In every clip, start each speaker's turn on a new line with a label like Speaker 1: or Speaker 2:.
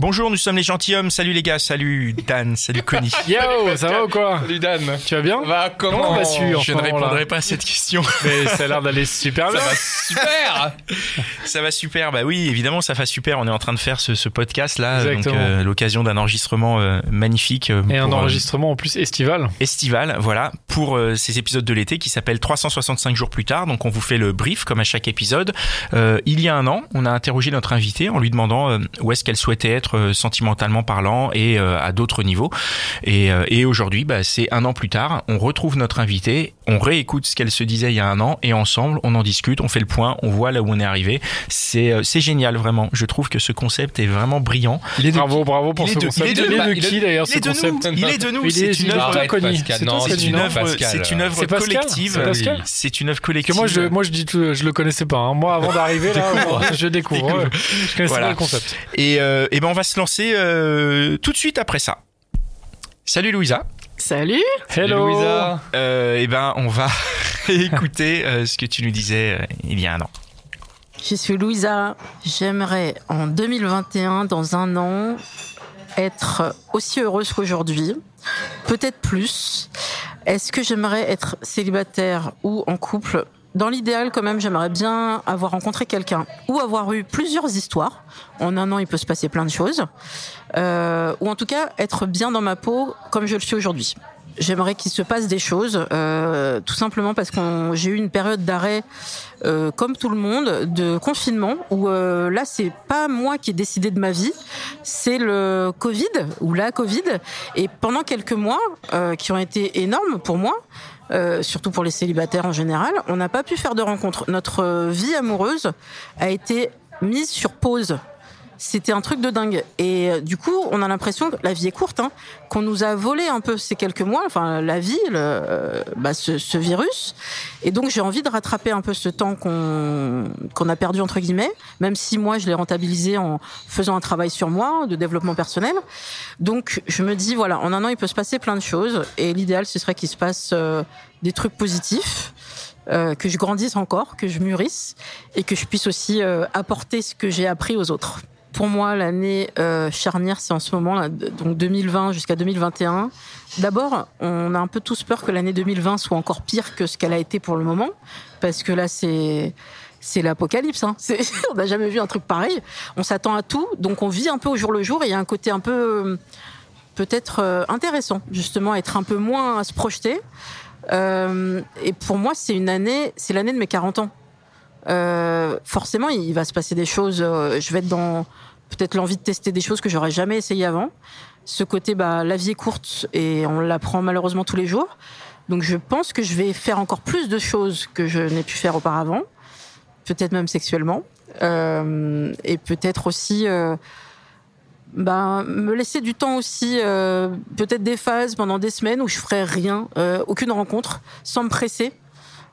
Speaker 1: Bonjour, nous sommes les gentilshommes. Salut les gars, salut Dan, salut Connie.
Speaker 2: Yo, ça va ou quoi
Speaker 3: Salut Dan.
Speaker 2: Tu vas bien
Speaker 3: Va comment
Speaker 2: Comment vas-tu en
Speaker 1: Je ne répondrai pas à cette question.
Speaker 2: Mais ça a l'air d'aller super bien.
Speaker 3: Ça va super.
Speaker 1: ça va super. Bah oui, évidemment, ça va super. On est en train de faire ce, ce podcast là, donc euh, l'occasion d'un enregistrement euh, magnifique euh,
Speaker 2: Et un
Speaker 1: pour, euh,
Speaker 2: enregistrement en plus estival.
Speaker 1: estival, voilà, pour euh, ces épisodes de l'été qui s'appellent 365 jours plus tard. Donc on vous fait le brief comme à chaque épisode. Euh, il y a un an, on a interrogé notre invitée en lui demandant euh, où est-ce qu'elle souhaitait être euh, sentimentalement parlant et euh, à d'autres niveaux. Et, euh, et aujourd'hui, bah, c'est un an plus tard, on retrouve notre invitée, on réécoute ce qu'elle se disait il y a un an et ensemble, on en discute, on fait le point, on voit là où on est arrivé. C'est euh, c'est génial vraiment. Je trouve que ce concept est vraiment brillant.
Speaker 2: Bravo, bravo pour
Speaker 1: il est
Speaker 2: ce
Speaker 1: de-
Speaker 2: concept.
Speaker 1: il est de-
Speaker 2: Il est de
Speaker 3: il
Speaker 2: qui d'ailleurs
Speaker 1: Il
Speaker 2: ce
Speaker 1: est de nous.
Speaker 2: concept
Speaker 1: Il est de nous. C'est
Speaker 2: est-
Speaker 1: une œuvre.
Speaker 2: C'est
Speaker 1: une œuvre, c'est une œuvre collective.
Speaker 2: C'est
Speaker 1: une œuvre
Speaker 2: Que
Speaker 1: collective.
Speaker 2: moi je, moi je dis tout, je le connaissais pas. hein. Moi avant d'arriver là, je découvre. Je connaissais
Speaker 1: Voilà.
Speaker 2: pas le concept.
Speaker 1: Et, et ben on va se lancer euh, tout de suite après ça. Salut Louisa.
Speaker 4: Salut
Speaker 2: Hello.
Speaker 3: Louisa.
Speaker 1: Euh, et ben on va écouter euh, ce que tu nous disais euh, il y a un an.
Speaker 4: Je suis Louisa. J'aimerais en 2021, dans un an, être aussi heureuse qu'aujourd'hui. Peut-être plus. Est-ce que j'aimerais être célibataire ou en couple? Dans l'idéal, quand même, j'aimerais bien avoir rencontré quelqu'un ou avoir eu plusieurs histoires. En un an, il peut se passer plein de choses. Euh, ou en tout cas, être bien dans ma peau comme je le suis aujourd'hui. J'aimerais qu'il se passe des choses, euh, tout simplement parce que j'ai eu une période d'arrêt, euh, comme tout le monde, de confinement, où là, c'est pas moi qui ai décidé de ma vie, c'est le Covid, ou la Covid. Et pendant quelques mois, qui ont été énormes pour moi, euh, surtout pour les célibataires en général, on n'a pas pu faire de rencontres. Notre vie amoureuse a été mise sur pause. C'était un truc de dingue. Et euh, du coup, on a l'impression que la vie est courte, hein, qu'on nous a volé un peu ces quelques mois, enfin la vie, le, euh, bah, ce, ce virus. Et donc j'ai envie de rattraper un peu ce temps qu'on qu'on a perdu entre guillemets, même si moi je l'ai rentabilisé en faisant un travail sur moi de développement personnel. Donc je me dis voilà, en un an il peut se passer plein de choses et l'idéal ce serait qu'il se passe euh, des trucs positifs. euh, que je grandisse encore, que je mûrisse et que je puisse aussi euh, apporter ce que j'ai appris aux autres. Pour moi, l'année euh, charnière, c'est en ce moment, là, donc 2020 jusqu'à 2021. D'abord, on a un peu tous peur que l'année 2020 soit encore pire que ce qu'elle a été pour le moment, parce que là, c'est l'apocalypse. Hein. On n'a jamais vu un truc pareil. On s'attend à tout, donc on vit un peu au jour le jour. Et il y a un côté un peu peut-être euh, intéressant, justement, être un peu moins à se projeter. Euh, et pour moi, c'est une année, c'est l'année de mes 40 ans. Euh, forcément, il va se passer des choses. euh, je vais être dans peut-être l'envie de tester des choses que j'aurais jamais essayé avant. Ce côté, bah, la vie est courte et on l'apprend malheureusement tous les jours. Donc, je pense que je vais faire encore plus de choses que je n'ai pu faire auparavant, peut-être même sexuellement, Euh, et peut-être aussi. euh, ben, me laisser du temps aussi, euh, peut-être des phases pendant des semaines où je ferai rien, euh, aucune rencontre, sans me presser.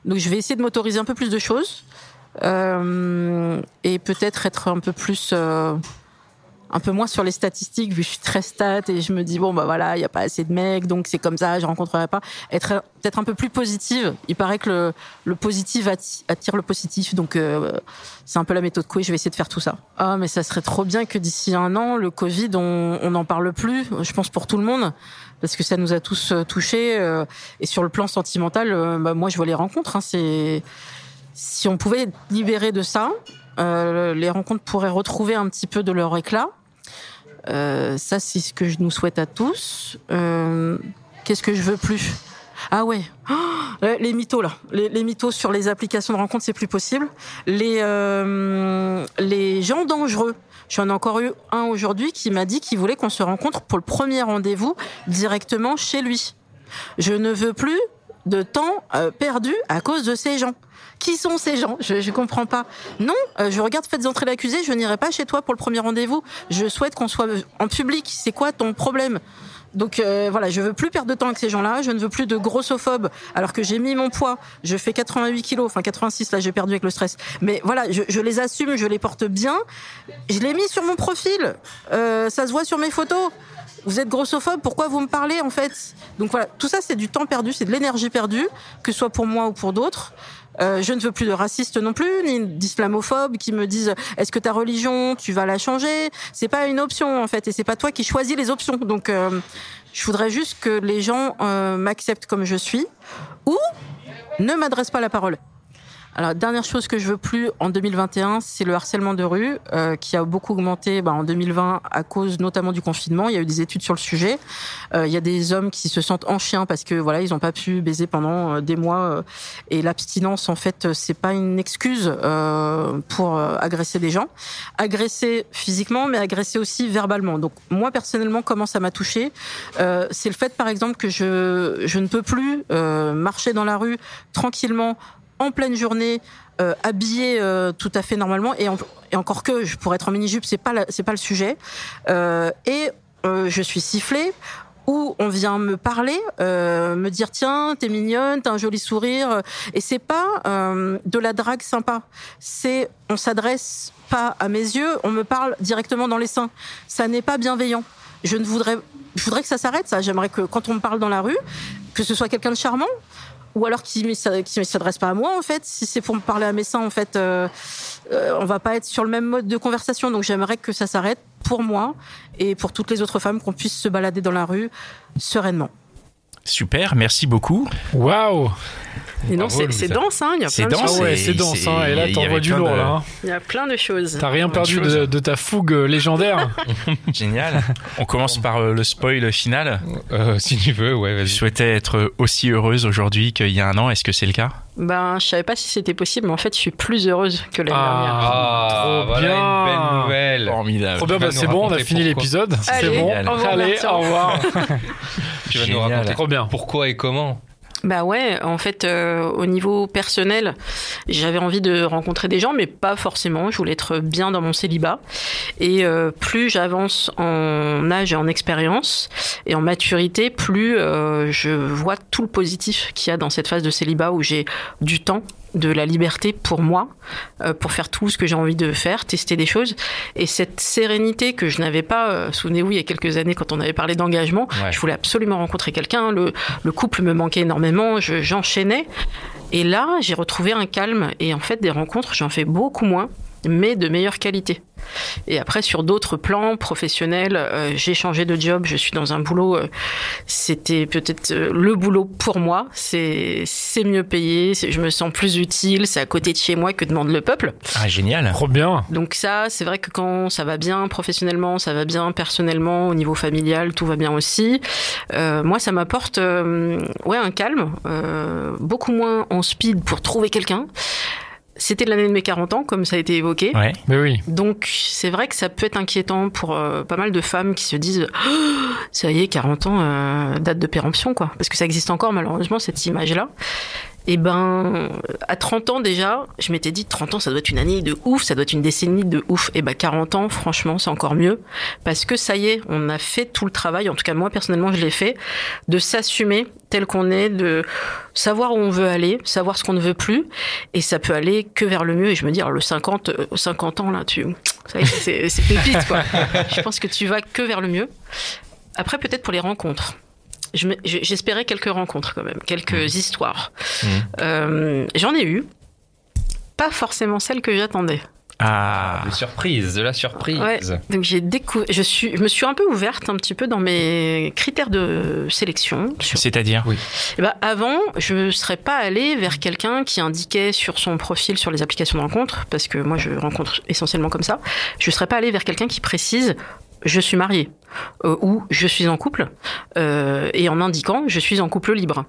Speaker 4: Donc je vais essayer de m'autoriser un peu plus de choses euh, et peut-être être un peu plus, euh, un peu moins sur les statistiques vu que je suis très stat et je me dis bon bah voilà il y a pas assez de mecs donc c'est comme ça je rencontrerai pas. Être peut-être un peu plus positive. Il paraît que le, le positif atti- attire le positif donc euh, c'est un peu la méthode Coué. Je vais essayer de faire tout ça. Ah mais ça serait trop bien que d'ici un an le Covid on n'en parle plus. Je pense pour tout le monde parce que ça nous a tous euh, touchés euh, et sur le plan sentimental bah, moi je vois les rencontres. Hein, c'est si on pouvait libéré de ça, euh, les rencontres pourraient retrouver un petit peu de leur éclat. Euh, ça, c'est ce que je nous souhaite à tous. Euh, Qu'est-ce que je veux plus? Ah ouais, Oh, les mythos là, les, les mythos sur les applications de rencontres, c'est plus possible. Les les gens dangereux. J'en ai encore eu un aujourd'hui qui m'a dit qu'il voulait qu'on se rencontre pour le premier rendez-vous directement chez lui. Je ne veux plus de temps perdu à cause de ces gens. Qui sont ces gens? Je ne comprends pas. Non, euh, je regarde Faites entrer l'accusé, je n'irai pas chez toi pour le premier rendez-vous. Je souhaite qu'on soit en public. C'est quoi ton problème? Donc euh, voilà, je veux plus perdre de temps avec ces gens-là. Je ne veux plus de grossophobes. Alors que j'ai mis mon poids, je fais 88 kilos, enfin 86 là, j'ai perdu avec le stress. Mais voilà, je, je, les assume, je les porte bien. Je l'ai mis sur mon profil. Euh, ça se voit sur mes photos. Vous êtes grossophobe, pourquoi vous me parlez en fait? Donc voilà, tout ça c'est du temps perdu, c'est de l'énergie perdue, que ce soit pour moi ou pour d'autres. Euh, je ne veux plus de racistes non plus, ni d'islamophobes qui me disent est-ce que ta religion, tu vas la changer? C'est pas une option en fait, et c'est pas toi qui choisis les options. Donc, euh, je voudrais juste que les gens euh, m'acceptent comme je suis ou ne m'adressent pas la parole. Alors, dernière chose que je veux plus en 2021, c'est le harcèlement de rue, euh, qui a beaucoup augmenté bah, en 2020 à cause notamment du confinement. Il y a eu des études sur le sujet. Euh, il y a des hommes qui se sentent en chien parce que voilà, ils n'ont pas pu baiser pendant euh, des mois. Euh, et l'abstinence, en fait, c'est pas une excuse euh, pour agresser des gens. Agresser physiquement, mais agresser aussi verbalement. Donc, moi personnellement, comment ça m'a touché C'est le fait, par exemple, que je je ne peux plus marcher dans la rue tranquillement en pleine journée, euh, habillée euh, tout à fait normalement, et, encore que pourrais être en mini jupe, c'est pas pas le sujet. Euh, et euh, je suis sifflée où on vient me parler, euh, me dire tiens t'es mignonne, t'as un joli sourire, et c'est pas euh, de la drague sympa. C'est on s'adresse pas à mes yeux, on me parle directement dans les seins. Ça n'est pas bienveillant. Je ne voudrais, je voudrais que ça s'arrête. Ça, j'aimerais que quand on me parle dans la rue, que ce soit quelqu'un de charmant, ou alors qui ne s'adresse pas à moi en fait. Si c'est pour me parler à mes seins en fait, euh, euh, on va pas être sur le même mode de conversation. Donc j'aimerais que ça s'arrête pour moi et pour toutes les autres femmes qu'on puisse se balader dans la rue sereinement.
Speaker 1: Super, merci beaucoup.
Speaker 2: Waouh
Speaker 4: et non, c'est dense, hein. Il y a
Speaker 1: c'est
Speaker 4: plein
Speaker 1: dense,
Speaker 4: de choses.
Speaker 2: ouais, c'est dense, hein. Et là, t'envoies du lourd,
Speaker 1: de...
Speaker 2: là.
Speaker 4: Il y a plein de choses.
Speaker 2: T'as rien perdu de, de, ta fougue légendaire.
Speaker 1: Génial. On commence par euh, le spoil final.
Speaker 3: Euh, si tu veux, ouais.
Speaker 1: Tu souhaitais être aussi heureuse aujourd'hui qu'il y a un an. Est-ce que c'est le cas?
Speaker 4: Ben, je savais pas si c'était possible, mais en fait, je suis plus heureuse que l'année
Speaker 2: ah,
Speaker 4: dernière.
Speaker 3: Ah,
Speaker 2: trop
Speaker 3: voilà
Speaker 2: bien.
Speaker 3: une belle nouvelle.
Speaker 1: Formidable.
Speaker 2: Trop bien, bah, c'est bon, on a fini l'épisode. C'est bon.
Speaker 4: Au revoir,
Speaker 2: Allez, au revoir.
Speaker 3: Tu vas nous raconter
Speaker 2: Trop bien.
Speaker 3: pourquoi et comment?
Speaker 4: Bah ouais, en fait, euh, au niveau personnel, j'avais envie de rencontrer des gens, mais pas forcément. Je voulais être bien dans mon célibat. Et euh, plus j'avance en âge et en expérience et en maturité, plus euh, je vois tout le positif qu'il y a dans cette phase de célibat où j'ai du temps de la liberté pour moi, euh, pour faire tout ce que j'ai envie de faire, tester des choses. Et cette sérénité que je n'avais pas, euh, souvenez-vous, il y a quelques années quand on avait parlé d'engagement,
Speaker 3: Ouais.
Speaker 4: je voulais absolument rencontrer quelqu'un, le, le couple me manquait énormément, je- j'enchaînais. Et là, j'ai retrouvé un calme. Et en fait, des rencontres, j'en fais beaucoup moins, mais de meilleure qualité. Et après, sur d'autres plans professionnels, euh, j'ai changé de job, je suis dans un boulot, euh, c'était peut-être euh, le boulot pour moi, c'est c'est mieux payé, c'est- je me sens plus utile, c'est à côté de chez moi que demande le peuple.
Speaker 1: Ah, génial.
Speaker 2: Trop bien.
Speaker 4: Donc ça, c'est vrai que quand ça va bien professionnellement, ça va bien personnellement, au niveau familial, tout va bien aussi. Euh, moi, ça m'apporte euh, ouais un calme, euh, beaucoup moins en speed pour trouver quelqu'un. C'était l'année de mes 40 ans, comme ça a été évoqué.
Speaker 1: Ouais.
Speaker 2: Mais oui.
Speaker 4: Donc c'est vrai que ça peut être inquiétant pour euh, pas mal de femmes qui se disent Oh, ça y est 40 ans euh, date de péremption quoi parce que ça existe encore malheureusement cette image là. Et ben à 30 ans déjà, je m'étais dit 30 ans ça doit être une année de ouf, ça doit être une décennie de ouf. Et ben 40 ans franchement, c'est encore mieux parce que ça y est, on a fait tout le travail, en tout cas moi personnellement, je l'ai fait de s'assumer tel qu'on est, de savoir où on veut aller, savoir ce qu'on ne veut plus et ça peut aller que vers le mieux et je me dis alors le 50 euh, 50 ans là, tu c'est pépite quoi. Je pense que tu vas que vers le mieux. Après peut-être pour les rencontres. Je- J'espérais quelques rencontres quand même, quelques histoires.
Speaker 3: Mhm.
Speaker 4: Euh, J'en ai eu, pas forcément celles que j'attendais.
Speaker 1: Ah.
Speaker 3: De surprise, de la surprise.
Speaker 4: Ouais. Donc j'ai découvert, je suis, je me suis un peu ouverte un petit peu dans mes critères de sélection. Sur-
Speaker 1: C'est-à-dire
Speaker 4: Eh ben, avant, je ne serais pas allée vers quelqu'un qui indiquait sur son profil sur les applications de rencontre, parce que moi je rencontre essentiellement comme ça. Je ne serais pas allée vers quelqu'un qui précise je suis marié euh, ou je suis en couple euh, et en indiquant je suis en couple libre.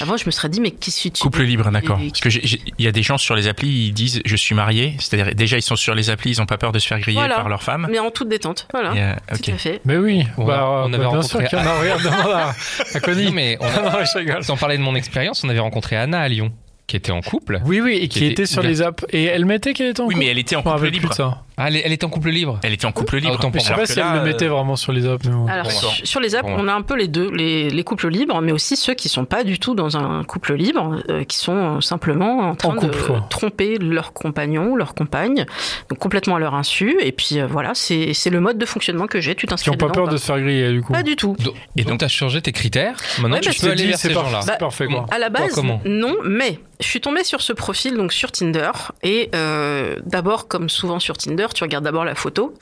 Speaker 4: Avant, je me serais dit mais qu'est-ce que tu
Speaker 1: Couple libre, d'accord. Parce que il y a des gens sur les applis, ils disent je suis marié, c'est-à-dire déjà ils sont sur les applis, ils ont pas peur de se faire griller
Speaker 4: Voilà.
Speaker 1: par leur femme.
Speaker 4: Mais en toute détente, voilà.
Speaker 1: Et, euh, ok.
Speaker 4: Tout à fait.
Speaker 2: Mais oui,
Speaker 3: On
Speaker 2: bah,
Speaker 3: a- on
Speaker 2: bah,
Speaker 3: avait
Speaker 2: bien sûr
Speaker 3: rencontré-
Speaker 2: qu'il y en a. Regarde, demande à, à Connie.
Speaker 3: Non, mais on a-
Speaker 2: non, je rigole.
Speaker 3: sans parler de mon expérience, on avait rencontré Anna à Lyon, qui était en couple.
Speaker 2: Oui, oui, et qui,
Speaker 3: Qui était
Speaker 2: était sur les apps. Et elle mettait qu'elle était en
Speaker 1: Oui,
Speaker 2: couple.
Speaker 1: mais elle était en couple libre.
Speaker 2: ça.
Speaker 3: Ah, elle, elle était en couple libre.
Speaker 1: Elle était en couple libre.
Speaker 3: autant pour
Speaker 2: Mais je sais pas
Speaker 1: que
Speaker 2: si elle
Speaker 1: là,
Speaker 2: le mettait
Speaker 1: euh,
Speaker 2: vraiment sur les apps. mais bon.
Speaker 4: Alors sur sur les apps, on a un peu les deux, les, les couples libres, mais aussi ceux qui sont pas du tout dans un couple libre, euh, qui sont simplement en train
Speaker 2: couple,
Speaker 4: de
Speaker 2: quoi.
Speaker 4: tromper leur compagnon, leur compagne, donc complètement à leur insu. Et puis euh, voilà, c'est c'est le mode de fonctionnement que j'ai. Tu
Speaker 2: Qui
Speaker 4: t'inscris
Speaker 2: ont pas
Speaker 4: dedans,
Speaker 2: peur
Speaker 4: quoi.
Speaker 2: de se faire griller, du coup.
Speaker 4: Pas du tout.
Speaker 1: Et donc-
Speaker 3: tu as changé tes critères. Maintenant,
Speaker 4: Ouais,
Speaker 3: tu
Speaker 4: parce
Speaker 3: peux aller vers ces
Speaker 2: par-
Speaker 3: gens-là.
Speaker 2: c'est parfait, quoi.
Speaker 4: À la base,
Speaker 3: comment?
Speaker 4: non, mais je suis tombée sur ce profil donc sur Tinder. Et euh, d'abord, comme souvent sur Tinder, tu regardes d'abord la photo.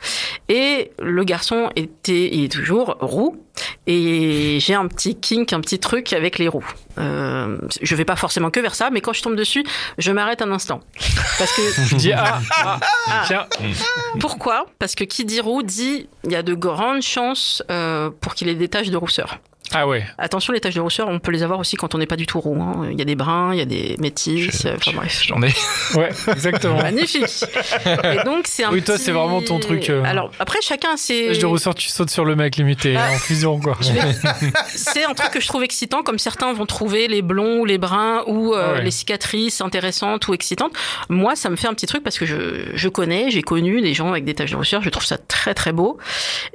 Speaker 4: Et le garçon était, il est toujours roux. Et j'ai un petit kink, un petit truc avec les roux. Euh, je vais pas forcément que vers ça, mais quand je tombe dessus, je m'arrête un instant. Parce que
Speaker 2: Je dis, ah, ah, tiens,
Speaker 4: pourquoi? Parce que qui dit roux dit il y a de grandes chances euh, pour qu'il ait des taches de rousseur.
Speaker 2: Ah ouais.
Speaker 4: Attention, les taches de rousseur, on peut les avoir aussi quand on n'est pas du tout roux. hein. Il y a des bruns, il y a des métis,
Speaker 1: Je-
Speaker 4: enfin bref.
Speaker 1: J'en ai.
Speaker 2: Ouais, exactement.
Speaker 4: Magnifique. Et donc c'est un
Speaker 2: Oui, toi,
Speaker 4: petit-
Speaker 2: c'est vraiment ton truc, euh.
Speaker 4: Alors après chacun a ses.
Speaker 2: Je de ressort, tu sautes sur le mec limité
Speaker 4: Ah.
Speaker 2: en fusion, quoi.
Speaker 4: Vais- C'est un truc que je trouve excitant, comme certains vont trouver les blonds ou les bruns ou euh,
Speaker 2: Ah ouais.
Speaker 4: les cicatrices intéressantes ou excitantes. Moi, ça me fait un petit truc parce que je, je connais, j'ai connu des gens avec des taches de rousseur, je trouve ça très très beau.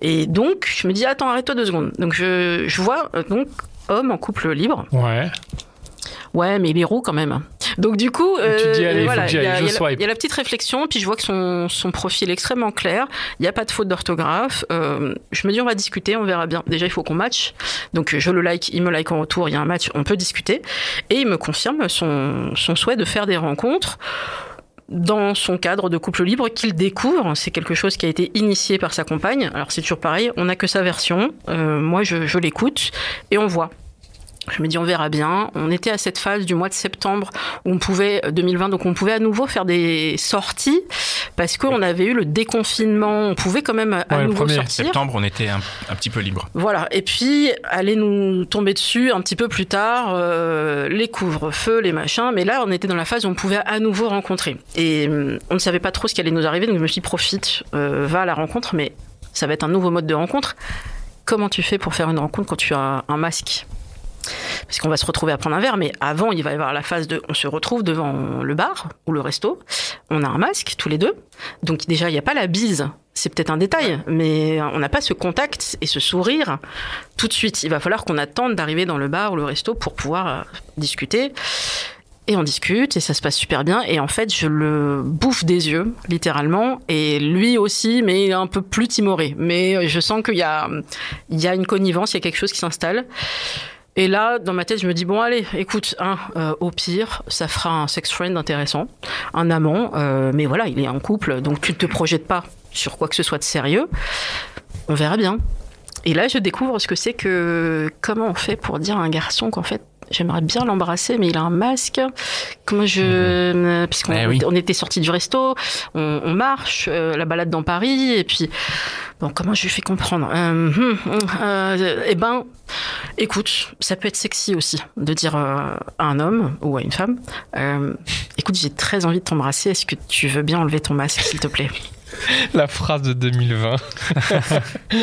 Speaker 4: Et donc, je me dis, attends, arrête-toi deux secondes. Donc, je, je vois euh, donc homme en couple libre.
Speaker 2: Ouais.
Speaker 4: Ouais, mais il est roux quand même. Donc du coup,
Speaker 2: Et tu te dis, allez, il
Speaker 4: voilà, y, a- il y la-
Speaker 2: swipe.
Speaker 4: il y a la petite réflexion, puis je vois que son, son profil est extrêmement clair. Il n'y a pas de faute d'orthographe. Euh, je me dis, on va discuter, on verra bien. Déjà, il faut qu'on match. Donc je le like, il me like en retour, il y a un match, on peut discuter. Et il me confirme son, son souhait de faire des rencontres dans son cadre de couple libre qu'il découvre. C'est quelque chose qui a été initié par sa compagne. Alors c'est toujours pareil, on n'a que sa version. Euh, moi, je, je l'écoute et on voit. Je me dis, on verra bien. On était à cette phase du mois de septembre où on pouvait, 2020, donc on pouvait à nouveau faire des sorties parce qu'on avait eu le déconfinement. On pouvait quand même à
Speaker 2: Ouais, le
Speaker 4: nouveau
Speaker 2: premier
Speaker 4: sortir.
Speaker 1: Septembre, on était un, un petit peu libre.
Speaker 4: Voilà. Et puis, allait nous tomber dessus un petit peu plus tard, euh, les couvre-feux, les machins. Mais là, on était dans la phase où on pouvait à nouveau rencontrer. Et hum, on ne savait pas trop ce qui allait nous arriver. Donc, je me suis dit, profite, euh, va à la rencontre. Mais ça va être un nouveau mode de rencontre. Comment tu fais pour faire une rencontre quand tu as un masque? Parce qu'on va se retrouver à prendre un verre, mais avant, il va y avoir la phase de on se retrouve devant le bar ou le resto, on a un masque tous les deux, donc déjà, il n'y a pas la bise, c'est peut-être un détail, mais on n'a pas ce contact et ce sourire tout de suite. Il va falloir qu'on attende d'arriver dans le bar ou le resto pour pouvoir euh, discuter. Et on discute et ça se passe super bien. Et en fait, je le bouffe des yeux, littéralement. Et lui aussi, mais il est un peu plus timoré. Mais je sens qu'il y a, il y a une connivence, il y a quelque chose qui s'installe. Et là, dans ma tête, je me dis bon, allez, écoute, hein, euh, au pire, ça fera un sex friend intéressant, un amant. euh, mais voilà, il est en couple, donc tu ne te projettes pas sur quoi que ce soit de sérieux. On verra bien. Et là, je découvre ce que c'est que comment on fait pour dire à un garçon qu'en fait j'aimerais bien l'embrasser, mais il a un masque. Comment je, euh, puisqu'on
Speaker 1: Eh oui.
Speaker 4: était sortis du resto, on, on marche, euh, la balade dans Paris, et puis bon, comment je lui fais comprendre euh, hum, hum, euh, Eh ben, écoute, ça peut être sexy aussi de dire euh, à un homme ou à une femme, écoute, j'ai très envie de t'embrasser. Est-ce que tu veux bien enlever ton masque, s'il te plaît?
Speaker 3: La phrase de 2020.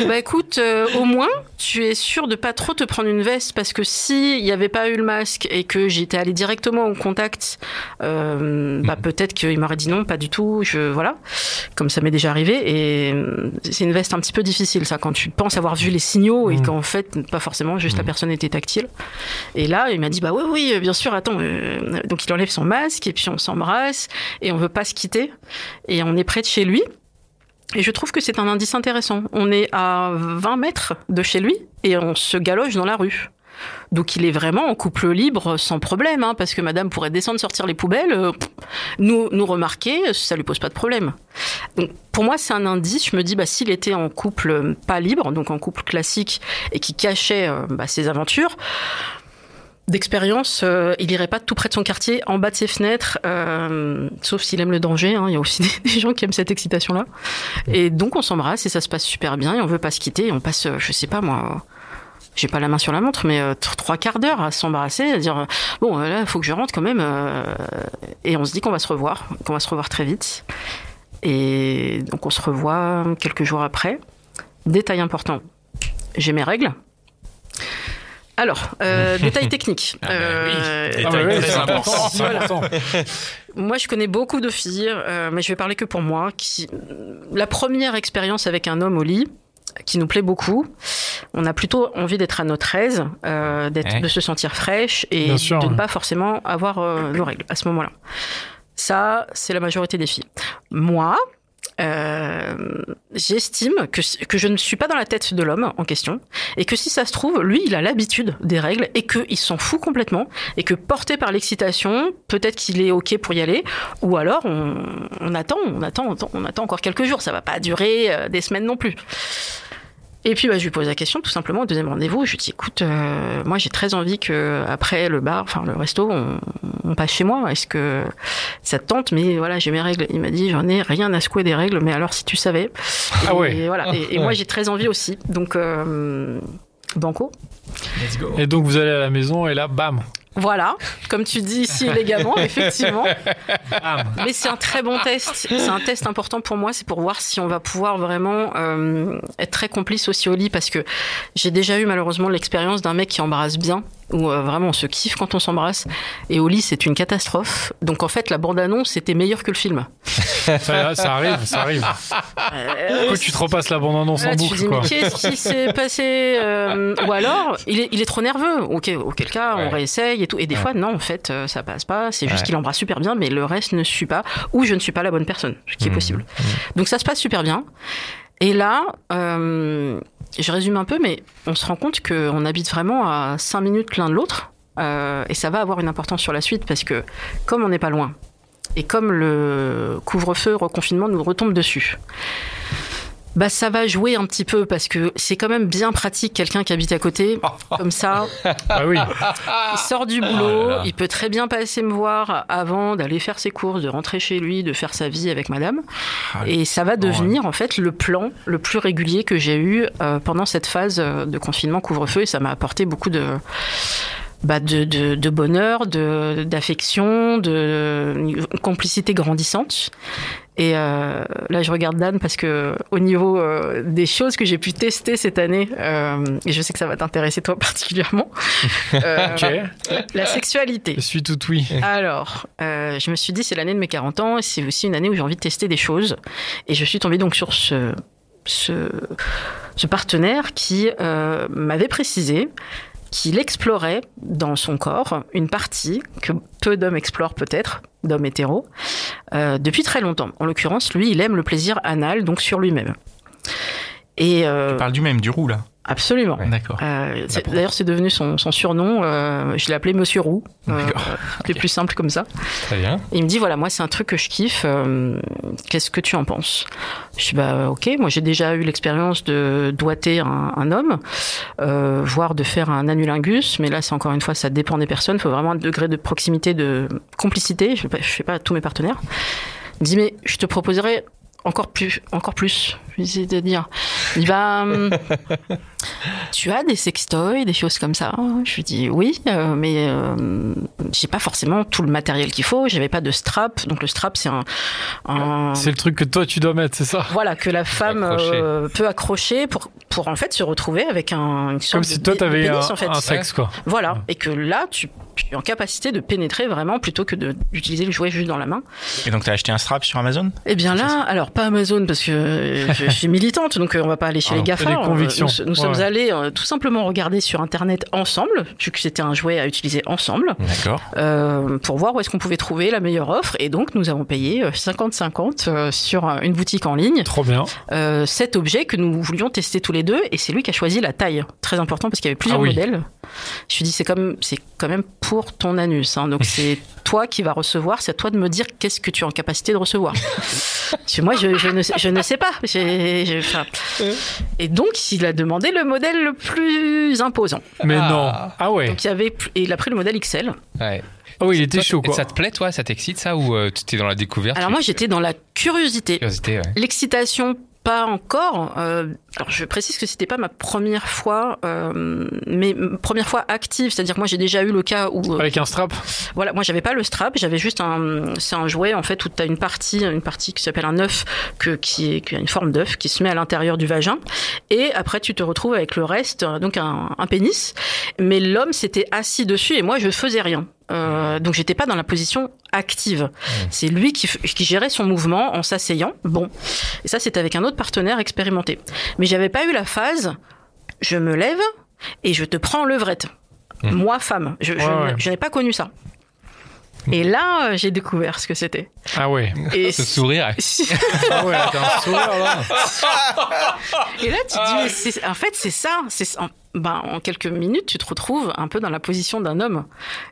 Speaker 4: Bah écoute, euh, au moins, tu es sûr de pas trop te prendre une veste parce que si il n'y avait pas eu le masque et que j'étais allée directement au contact, euh, bah peut-être qu'il m'aurait dit non, pas du tout. Je voilà, comme ça m'est déjà arrivé et euh, c'est une veste un petit peu difficile ça quand tu penses avoir vu les signaux et
Speaker 2: Mhm.
Speaker 4: qu'en fait pas forcément, juste la personne était tactile. Et là, il m'a dit bah oui oui bien sûr, attends. euh, donc il enlève son masque et puis on s'embrasse et on veut pas se quitter et on est près de chez lui. Et je trouve que c'est un indice intéressant. On est à 20 mètres de chez lui et on se galoche dans la rue. Donc il est vraiment en couple libre sans problème, hein, parce que madame pourrait descendre, sortir les poubelles, euh, nous, nous remarquer, ça lui pose pas de problème. Donc pour moi c'est un indice, je me dis, bah, s'il était en couple euh, pas libre, donc en couple classique, et qui cachait euh, bah, ses aventures, d'expérience, euh, il irait pas tout près de son quartier, en bas de ses fenêtres, euh, sauf s'il aime le danger. hein. Il y a aussi des, gens qui aiment cette excitation-là. Et donc on s'embrasse et ça se passe super bien et on veut pas se quitter. On passe, euh, je sais pas moi, j'ai pas la main sur la montre, mais trois quarts d'heure à s'embrasser, à dire bon là, faut que je rentre quand même. et on se dit qu'on va se revoir, qu'on va se revoir très vite. Et donc on se revoit quelques jours après. Détail important, j'ai mes règles. Alors, euh, détail technique.
Speaker 1: Ah bah oui,
Speaker 4: Euh,
Speaker 1: détail
Speaker 2: Ah bah
Speaker 1: très important.
Speaker 4: moi, je connais beaucoup de filles, euh, mais je vais parler que pour moi. Qui... La première expérience avec un homme au lit, qui nous plaît beaucoup, on a plutôt envie d'être à notre aise, euh,
Speaker 1: Ouais.
Speaker 4: de se sentir fraîche et
Speaker 2: sûr,
Speaker 4: de ne pas forcément avoir euh, nos règles à ce moment-là. Ça, c'est la majorité des filles. Moi, euh, j'estime que, que je ne suis pas dans la tête de l'homme en question et que si ça se trouve, lui, il a l'habitude des règles et qu'il s'en fout complètement et que porté par l'excitation, peut-être qu'il est ok pour y aller ou alors on, on attend, on attend, on attend, encore quelques jours. Ça va pas durer euh, des semaines non plus. Et puis bah, je lui pose la question tout simplement au deuxième rendez-vous. Je lui dis écoute, euh, moi j'ai très envie que après le bar, enfin le resto, on, on passe chez moi. Est-ce que ça te tente? Mais voilà, j'ai mes règles. Il m'a dit j'en ai rien à secouer des règles, mais alors si tu savais.
Speaker 2: Ah
Speaker 4: Et
Speaker 2: ouais.
Speaker 4: voilà. Et, et moi j'ai très envie aussi. Donc euh, banco.
Speaker 1: Let's go.
Speaker 2: Et donc vous allez à la maison et là, bam.
Speaker 4: Voilà, comme tu dis ici élégamment, effectivement.
Speaker 2: bam.
Speaker 4: Mais c'est un très bon test. C'est un test important pour moi. C'est pour voir si on va pouvoir vraiment euh, être très complice aussi au lit. Parce que j'ai déjà eu malheureusement l'expérience d'un mec qui embrasse bien. Où euh, vraiment on se kiffe quand on s'embrasse. Et au lit, c'est une catastrophe. Donc en fait, la bande-annonce, c'était meilleur que le film.
Speaker 2: Ça, ça arrive, ça arrive.
Speaker 4: Euh,
Speaker 2: tu te repasses la bande-annonce en boucle,
Speaker 4: qu'est-ce qui s'est passé euh, Ou alors, il est, il est trop nerveux. Ok, auquel cas, on réessaye et tout. Et des
Speaker 3: Ouais.
Speaker 4: fois, non, en fait, euh, ça passe pas. C'est juste
Speaker 3: Ouais.
Speaker 4: qu'il embrasse super bien, mais le reste ne suit pas. Ou je ne suis pas la bonne personne, ce qui est
Speaker 3: Mhm.
Speaker 4: possible. Donc ça se passe super bien. Et là, euh, je résume un peu, mais on se rend compte qu'on habite vraiment à 5 minutes l'un de l'autre. euh, et ça va avoir une importance sur la suite parce que comme on n'est pas loin, et comme le couvre-feu, reconfinement nous retombe dessus, bah ça va jouer un petit peu parce que c'est quand même bien pratique quelqu'un qui habite à côté. Comme ça,
Speaker 2: Ah oui.
Speaker 4: il sort du boulot,
Speaker 3: là là.
Speaker 4: il peut très bien passer me voir avant d'aller faire ses courses, de rentrer chez lui, de faire sa vie avec madame.
Speaker 1: Ah,
Speaker 4: Et ça va devenir en fait le plan le plus régulier que j'ai eu euh, pendant cette phase de confinement couvre-feu et ça m'a apporté beaucoup de bah de, de, de bonheur, de d'affection, de complicité grandissante. Et euh, là, je regarde Dan parce que au niveau euh, des choses que j'ai pu tester cette année, euh, et je sais que ça va t'intéresser toi particulièrement, euh,
Speaker 2: Ok.
Speaker 4: la sexualité.
Speaker 2: Je suis tout oui.
Speaker 4: Alors, euh, je me suis dit, c'est l'année de mes 40 ans, et c'est aussi une année où j'ai envie de tester des choses. Et je suis tombée donc sur ce, ce, ce partenaire qui euh, m'avait précisé qu'il explorait dans son corps une partie que peu d'hommes explorent peut-être, d'hommes hétéros, euh, depuis très longtemps. En l'occurrence, lui, il aime le plaisir anal, donc sur lui-même. Et euh,
Speaker 1: On parle du même, du roux, là.
Speaker 4: Absolument.
Speaker 1: D'accord.
Speaker 4: Euh,
Speaker 1: pour-
Speaker 4: D'ailleurs, c'est devenu son, son surnom. euh, je l'ai appelé Monsieur Roux. Euh,
Speaker 1: D'accord.
Speaker 4: C'est plus simple comme ça.
Speaker 3: Très bien.
Speaker 4: Il me dit voilà, moi c'est un truc que je kiffe. euh, Qu'est-ce que tu en penses? Je dis bah ok, moi j'ai déjà eu l'expérience de doiter un, un homme, voire de faire un anulingus, mais là c'est encore une fois ça dépend des personnes. Il faut vraiment un degré de proximité, de complicité. Je ne fais pas à tous mes partenaires. Il me dit mais je te proposerais encore plus, encore plus. Dis de dire, il va, hum, tu as des sextoys, des choses comme ça? Je lui dis oui, euh, mais euh, j'ai pas forcément tout le matériel qu'il faut. J'avais pas de strap, donc le strap c'est un, un-
Speaker 2: C'est le truc que toi tu dois mettre, c'est ça?
Speaker 4: Voilà que la femme
Speaker 3: accrocher.
Speaker 4: euh, peut accrocher pour pour en fait se retrouver avec un une sorte
Speaker 2: Comme
Speaker 4: de
Speaker 2: si toi t'avais un,
Speaker 4: en fait.
Speaker 2: un sexe, quoi.
Speaker 4: Voilà, et que là tu, tu es en capacité de pénétrer vraiment plutôt que de- d'utiliser le jouet juste dans la main.
Speaker 1: Et donc, t'as acheté un strap sur Amazon?
Speaker 4: Eh bien là, alors pas Amazon parce que euh, je, je suis militante, donc on va pas aller chez
Speaker 1: Ah,
Speaker 4: les GAFA.
Speaker 2: des convictions.
Speaker 4: Nous, nous
Speaker 2: Ouais,
Speaker 4: sommes allés euh, tout simplement regarder sur internet ensemble, vu que c'était un jouet à utiliser ensemble, euh, pour voir où est-ce qu'on pouvait trouver la meilleure offre. Et donc nous avons payé euh, 50-50 euh, sur une boutique en ligne
Speaker 2: Trop bien.
Speaker 4: euh, cet objet que nous voulions tester tous les deux et c'est lui qui a choisi la taille. Très important parce qu'il y avait plusieurs
Speaker 2: Ah oui.
Speaker 4: modèles. Je lui dis c'est comme c'est quand même pour ton anus. hein. donc c'est toi qui vas recevoir. C'est à toi de me dire qu'est-ce que tu es en capacité de recevoir. Parce que moi je, je ne, sais- je ne sais pas. Enfin, et donc il a demandé le modèle le plus imposant.
Speaker 2: Mais
Speaker 3: Ah.
Speaker 2: non. Ah ouais.
Speaker 4: Donc il y avait et il a pris le modèle XL.
Speaker 3: Ouais.
Speaker 2: Oui, il était
Speaker 3: Toi,
Speaker 2: chaud quoi.
Speaker 3: Ça te plaît, toi Ça t'excite, ça Ou euh, tu étais dans la découverte
Speaker 4: Alors moi j'étais dans la curiosité.
Speaker 3: Curiosité, ouais.
Speaker 4: L'excitation, pas encore. Euh, alors je précise que c'était pas ma première fois, euh, mais première fois active, c'est-à-dire que moi j'ai déjà eu le cas où, euh,
Speaker 2: Avec un strap?
Speaker 4: voilà, moi j'avais pas le strap, j'avais juste un, c'est un jouet en fait où tu as une partie, une partie qui s'appelle un œuf, que qui est qui a une forme d'œuf qui se met à l'intérieur du vagin, et après tu te retrouves avec le reste, euh, donc un, un pénis, mais l'homme s'était assis dessus et moi je faisais rien. Euh, donc j'étais pas dans la position active. C'est lui qui, qui gérait son mouvement en s'asseyant. Bon, et ça c'était avec un autre partenaire expérimenté. Mais j'avais pas eu la phase. Je me lève et je te prends en levrette. Moi femme, je, je
Speaker 2: Ouais,
Speaker 4: n'ai-
Speaker 2: ouais.
Speaker 4: je n'ai pas connu ça. Et là, euh, j'ai découvert ce que c'était.
Speaker 2: Ah ouais.
Speaker 4: Et,
Speaker 3: Ce sourire.
Speaker 2: Ah ouais, t'as un sourire là.
Speaker 4: et là, tu te dis, mais c'est- en fait, c'est ça. C'est ben, en quelques minutes, tu te retrouves un peu dans la position d'un homme.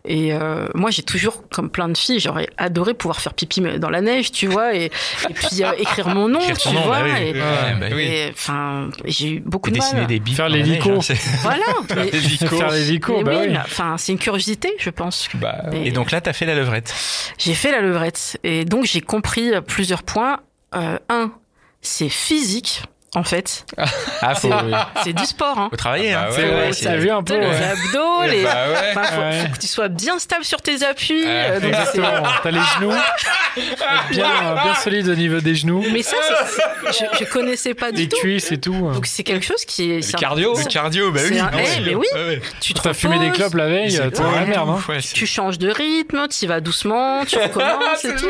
Speaker 4: Et euh, moi, j'ai toujours, comme plein de filles, j'aurais adoré pouvoir faire pipi dans la neige, tu vois, et, et puis euh, écrire mon nom,
Speaker 1: Écrire
Speaker 4: tu
Speaker 1: nom,
Speaker 4: vois.
Speaker 1: bah oui.
Speaker 4: et,
Speaker 1: Ouais, bah oui.
Speaker 4: et, enfin, j'ai eu beaucoup de
Speaker 1: Dessiner
Speaker 4: mal.
Speaker 1: des billes.
Speaker 2: Faire
Speaker 1: hein, c'est-
Speaker 4: Voilà.
Speaker 2: Faire les vicos,
Speaker 4: mais
Speaker 2: bah
Speaker 4: oui, enfin, c'est une curiosité, je pense.
Speaker 3: Bah,
Speaker 4: Et-
Speaker 1: Et donc là, t'as fait la levrette.
Speaker 4: J'ai fait la levrette et donc j'ai compris plusieurs points. Euh, un, c'est physique en fait.
Speaker 1: Ah, faut,
Speaker 4: C'est du sport. Hein.
Speaker 1: faut travailler.
Speaker 3: Ah
Speaker 1: hein.
Speaker 3: bah
Speaker 2: C'est
Speaker 3: ouais, ouais,
Speaker 2: c'est vu un peu.
Speaker 4: les
Speaker 2: ouais.
Speaker 4: abdos, les.
Speaker 3: bah ouais.
Speaker 4: Enfin, faut,
Speaker 2: Ouais.
Speaker 4: faut que tu sois bien stable sur tes appuis.
Speaker 3: Ouais,
Speaker 4: euh, donc
Speaker 2: Exactement. T'as les genoux. Bien, bien solide au niveau des genoux.
Speaker 4: Mais ça, c'est- c'est- je, je connaissais pas du
Speaker 2: Les
Speaker 4: tout.
Speaker 2: cuisses et tout.
Speaker 4: Donc c'est quelque chose qui est.
Speaker 3: Le
Speaker 4: un-
Speaker 3: cardio.
Speaker 1: Le cardio, bah oui.
Speaker 4: un-
Speaker 1: Ah ouais.
Speaker 4: eh, mais oui.
Speaker 1: Ouais, ouais.
Speaker 4: Tu te
Speaker 2: T'as fumé des clopes la veille, la
Speaker 4: ouais,
Speaker 2: merde. Hein.
Speaker 1: Ouais,
Speaker 4: Tu changes de rythme, tu vas doucement, tu recommences et tout.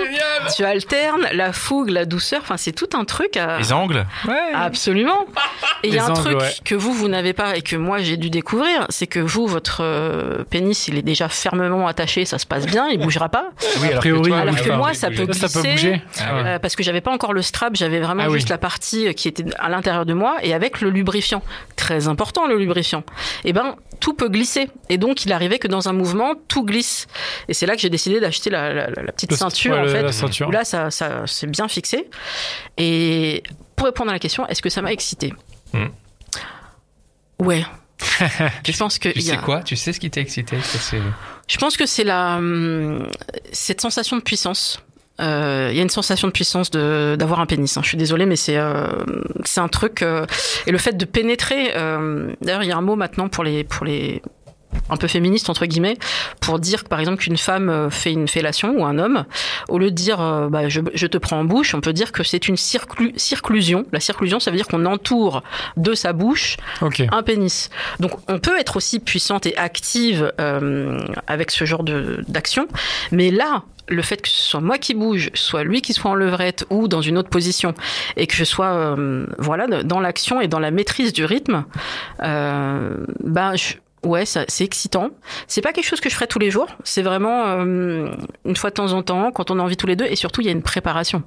Speaker 4: Tu alternes la fougue, la douceur. Enfin, c'est tout un truc à.
Speaker 1: Les angles.
Speaker 4: Absolument. Et il y a un
Speaker 2: angles,
Speaker 4: truc
Speaker 2: ouais.
Speaker 4: que vous, vous n'avez pas et que moi j'ai dû découvrir, c'est que vous, votre euh, pénis, il est déjà fermement attaché, ça se passe bien, il bougera pas.
Speaker 1: Oui, alors que
Speaker 2: priori,
Speaker 1: toi,
Speaker 4: Alors que moi, ça peut
Speaker 2: Ça, ça peut
Speaker 4: glisser.
Speaker 2: bouger.
Speaker 3: Ah ouais.
Speaker 4: euh, parce que j'avais pas encore le strap, j'avais vraiment
Speaker 2: Ah oui.
Speaker 4: juste la partie euh, qui était à l'intérieur de moi et avec le lubrifiant. Très important le lubrifiant. Et ben tout peut glisser. Et donc il arrivait que dans un mouvement, tout glisse. Et c'est là que j'ai décidé d'acheter la, la- la petite
Speaker 2: Le-
Speaker 4: ceinture
Speaker 2: ouais,
Speaker 4: en fait.
Speaker 2: La ceinture.
Speaker 4: Là, ça, ça c'est bien fixé. Et pour répondre à la question, est-ce que ça m'a excité
Speaker 3: Hmm.
Speaker 4: Ouais. je pense que
Speaker 3: Tu sais
Speaker 4: a-
Speaker 3: quoi? Tu sais ce qui t'a excité?
Speaker 4: Je pense que c'est la hum, cette sensation de puissance. Euh, Il y a une sensation de puissance de d'avoir un pénis. hein. Je suis désolée, mais c'est euh, c'est un truc euh, et le fait de pénétrer. D'ailleurs, il y a un mot maintenant pour les pour les un peu féministes entre guillemets pour dire que par exemple qu'une femme euh, fait une fellation ou un homme au lieu de dire euh, bah, je, je te prends en bouche on peut dire que c'est une circlu- circlusion la circlusion ça veut dire qu'on entoure de sa bouche un pénis. Donc on peut être aussi puissante et active euh, avec ce genre d'action, mais là, le fait que ce soit moi qui bouge, soit lui qui soit en levrette ou dans une autre position, et que je sois euh, voilà dans l'action et dans la maîtrise du rythme, euh, ben je- Ouais, ça, c'est excitant. C'est pas quelque chose que je ferais tous les jours. C'est vraiment euh, une fois de temps en temps, quand on a envie tous les deux, et surtout il y a une préparation.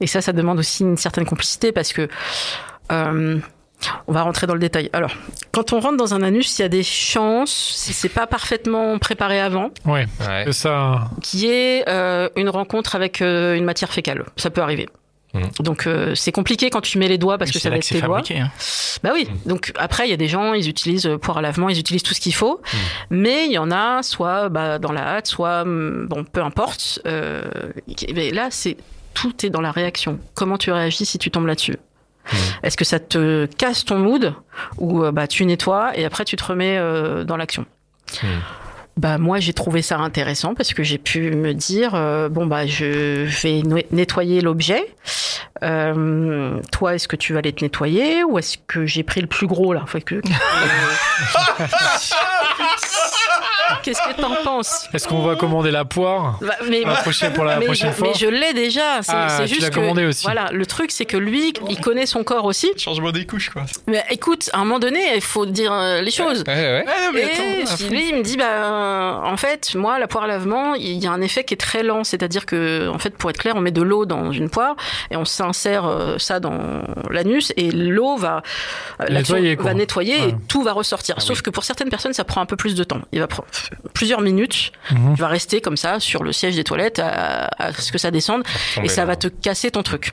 Speaker 4: Et ça, ça demande aussi une certaine complicité parce que euh, on va rentrer dans le détail. Alors, quand on rentre dans un anus, il y a des chances, si c'est pas parfaitement préparé avant,
Speaker 2: Ouais.
Speaker 3: Ouais.
Speaker 2: Ça.
Speaker 4: qu'il y ait euh, une rencontre avec euh, une matière fécale. Ça peut arriver.
Speaker 3: Mhm.
Speaker 4: Donc euh, c'est compliqué quand tu mets les doigts parce que ça va être tes doigts.
Speaker 1: hein.
Speaker 4: Bah oui. Donc après il y a des gens ils utilisent euh, poire à lavement, ils utilisent tout ce qu'il faut, mais il y en a soit bah, dans la hâte, soit hum, bon peu importe. Euh, mais là c'est tout est dans la réaction. Comment tu réagis si tu tombes là-dessus? Est-ce que ça te casse ton mood ou bah tu nettoies et après tu te remets euh, dans l'action? Bah moi j'ai trouvé ça intéressant parce que j'ai pu me dire euh, bon bah je vais nettoyer l'objet. Euh, toi est-ce que tu vas aller te nettoyer ou est-ce que j'ai pris le plus gros là Faut que- Qu'est-ce que t'en penses
Speaker 2: Est-ce qu'on va commander la poire
Speaker 4: Bah, mais,
Speaker 2: la prochaine- pour la
Speaker 4: mais
Speaker 2: prochaine
Speaker 4: je,
Speaker 2: fois
Speaker 4: mais je l'ai déjà. C'est
Speaker 2: Ah,
Speaker 4: c'est
Speaker 2: tu
Speaker 4: juste
Speaker 2: l'as
Speaker 4: que
Speaker 2: commandé aussi.
Speaker 4: voilà, le truc c'est que lui, il connaît son corps aussi.
Speaker 1: Changement des couches, quoi.
Speaker 4: Mais écoute, à un moment donné, il faut dire euh, les choses.
Speaker 3: Ouais, ouais.
Speaker 1: Ah non,
Speaker 4: Et si lui, il me dit, bah, euh, en fait, moi, la poire à lavement, il y a un effet qui est très lent. C'est-à-dire que, en fait, pour être clair, on met de l'eau dans une poire et on s'insère euh, ça dans l'anus et l'eau va,
Speaker 2: Nettoyer,
Speaker 4: va nettoyer et tout va ressortir. Sauf que pour certaines personnes, ça prend un peu plus de temps. Il va prendre plusieurs minutes.
Speaker 2: Mhm.
Speaker 4: Tu vas rester comme ça sur le siège des toilettes à, à ce que ça descende et ça va te casser ton truc.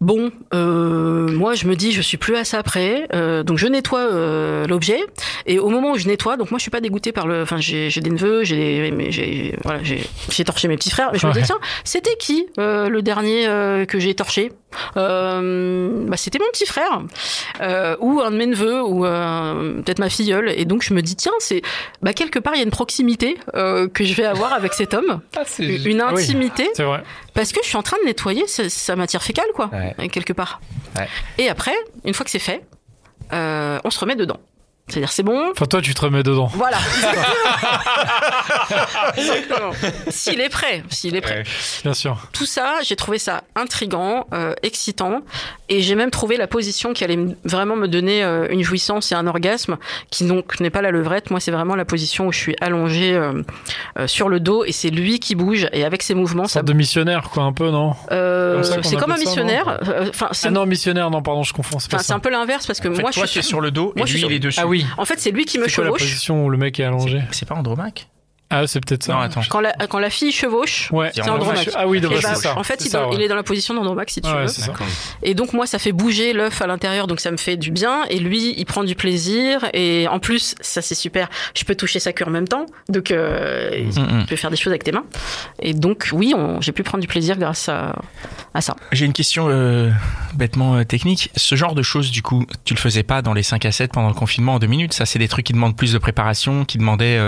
Speaker 4: Bon, euh, moi je me dis je suis plus à ça près, euh, donc je nettoie euh, l'objet. Et au moment où je nettoie, donc moi je suis pas dégoûtée par le, enfin j'ai j'ai des neveux, j'ai j'ai voilà j'ai j'ai torché mes petits frères, mais je me dis tiens c'était qui euh, le dernier euh, que j'ai torché? Euh, bah, c'était mon petit frère. Euh, ou un de mes neveux ou euh, peut-être ma filleule. Et donc je me dis tiens c'est bah quelque part il y a une proximité euh, que je vais avoir avec cet homme,
Speaker 3: Ah, c'est
Speaker 4: une
Speaker 2: oui.
Speaker 4: intimité.
Speaker 2: C'est vrai.
Speaker 4: parce que je suis en train de nettoyer sa, sa matière fécale, quoi,
Speaker 3: Ouais.
Speaker 4: Quelque part.
Speaker 3: Ouais.
Speaker 4: Et après, une fois que c'est fait, euh, on se remet dedans. C'est-à-dire, c'est bon.
Speaker 2: Enfin, toi, tu te remets dedans.
Speaker 4: Voilà. Exactement. S'il est prêt, s'il est prêt.
Speaker 3: Ouais.
Speaker 2: Bien sûr.
Speaker 4: Tout ça, j'ai trouvé ça intrigant, euh, excitant, et j'ai même trouvé la position qui allait me- vraiment me donner euh, une jouissance et un orgasme, qui donc n'est pas la levrette. Moi, c'est vraiment la position où je suis allongée euh, euh, sur le dos, et c'est lui qui bouge, et avec ses mouvements, ça.
Speaker 2: Sorte de missionnaire, quoi, un peu, non?
Speaker 4: Euh,
Speaker 2: Comme ça
Speaker 4: c'est comme un
Speaker 2: ça,
Speaker 4: missionnaire. Enfin, c'est
Speaker 2: Ah non, missionnaire, non, pardon, je confonds. C'est
Speaker 4: c'est
Speaker 2: ça.
Speaker 4: un peu l'inverse parce que
Speaker 1: En fait,
Speaker 4: moi,
Speaker 1: toi,
Speaker 4: je suis.
Speaker 1: sur le dos
Speaker 4: moi,
Speaker 1: et lui, il est dessus.
Speaker 2: Ah oui.
Speaker 4: En fait, c'est lui qui me
Speaker 2: C'est quoi la
Speaker 4: chevauche.
Speaker 2: position où le mec est allongé
Speaker 1: C'est pas Andromaque
Speaker 2: Ah, c'est peut-être ça.
Speaker 1: Non, attends.
Speaker 4: Quand la, quand la fille chevauche,
Speaker 2: Ouais.
Speaker 1: C'est
Speaker 4: Andromaque.
Speaker 2: Ah oui, donc
Speaker 4: bah,
Speaker 2: c'est ça.
Speaker 4: en fait, il,
Speaker 2: ça,
Speaker 4: doit-
Speaker 2: ouais.
Speaker 4: il est dans la position d'Andromaque, si tu veux.
Speaker 2: ça.
Speaker 4: Et donc, moi, ça fait bouger l'œuf à l'intérieur, donc ça me fait du bien. Et lui, il prend du plaisir. Et en plus, ça, c'est super. Je peux toucher sa queue en même temps. Donc, euh,
Speaker 1: Mm,
Speaker 4: tu peux faire des choses avec tes mains. Et donc, oui, j'ai pu prendre du plaisir grâce à, à ça.
Speaker 1: J'ai une question euh, bêtement euh, technique. Ce genre de choses, du coup, tu le faisais pas dans les 5 à 7 pendant le confinement en deux minutes? Ça, c'est des trucs qui demandent plus de préparation, qui demandaient...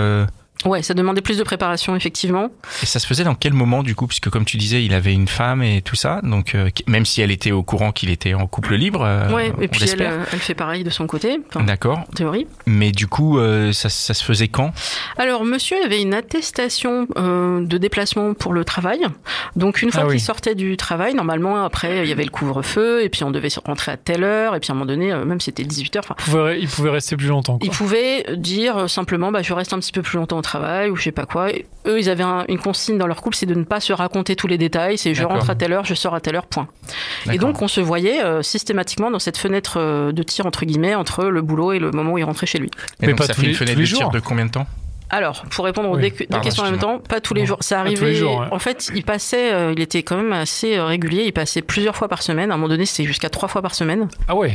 Speaker 4: Ouais, ça demandait plus de préparation, effectivement.
Speaker 1: Et ça se faisait dans quel moment, du coup? Puisque, comme tu disais, il avait une femme et tout ça. Donc, euh, même si elle était au courant qu'il était en couple libre, euh,
Speaker 4: ouais,
Speaker 1: on
Speaker 4: et puis elle, euh, elle fait pareil de son côté, enfin,
Speaker 1: D'accord.
Speaker 4: en théorie.
Speaker 1: Mais du coup, euh, ça, ça se faisait quand?
Speaker 4: Alors, monsieur avait une attestation euh, de déplacement pour le travail. Donc, une fois
Speaker 2: Ah oui.
Speaker 4: qu'il sortait du travail, normalement, après, il y avait le couvre-feu, et puis on devait rentrer à telle heure, et puis à un moment donné, euh, même si c'était 18h, enfin,
Speaker 2: Il pouvait, il pouvait rester plus longtemps. Quoi.
Speaker 4: il pouvait dire simplement, bah, je reste un petit peu plus longtemps au travail, ou je sais pas quoi. Et eux, ils avaient un- une consigne dans leur couple, c'est de ne pas se raconter tous les détails, c'est je rentre à telle heure, je sors à telle heure, point. Et donc, on se voyait euh, systématiquement dans cette fenêtre euh, de tir, entre guillemets, entre le boulot et le moment où il rentrait chez lui.
Speaker 1: Et
Speaker 2: Mais
Speaker 1: donc,
Speaker 2: pas
Speaker 1: ça
Speaker 2: tous
Speaker 1: fait une fenêtre
Speaker 2: tous les
Speaker 1: de tir de combien de temps?
Speaker 4: Alors, pour répondre aux
Speaker 2: Oui,
Speaker 4: deux,
Speaker 1: pardon,
Speaker 4: questions en même temps, pas tous les jours. Ça
Speaker 2: pas tous
Speaker 4: arrivait.
Speaker 2: les jours, ouais.
Speaker 4: En fait, il passait, euh, il était quand même assez euh, régulier. Il passait plusieurs fois par semaine. À un moment donné, c'était jusqu'à trois fois par semaine.
Speaker 2: Ah ouais.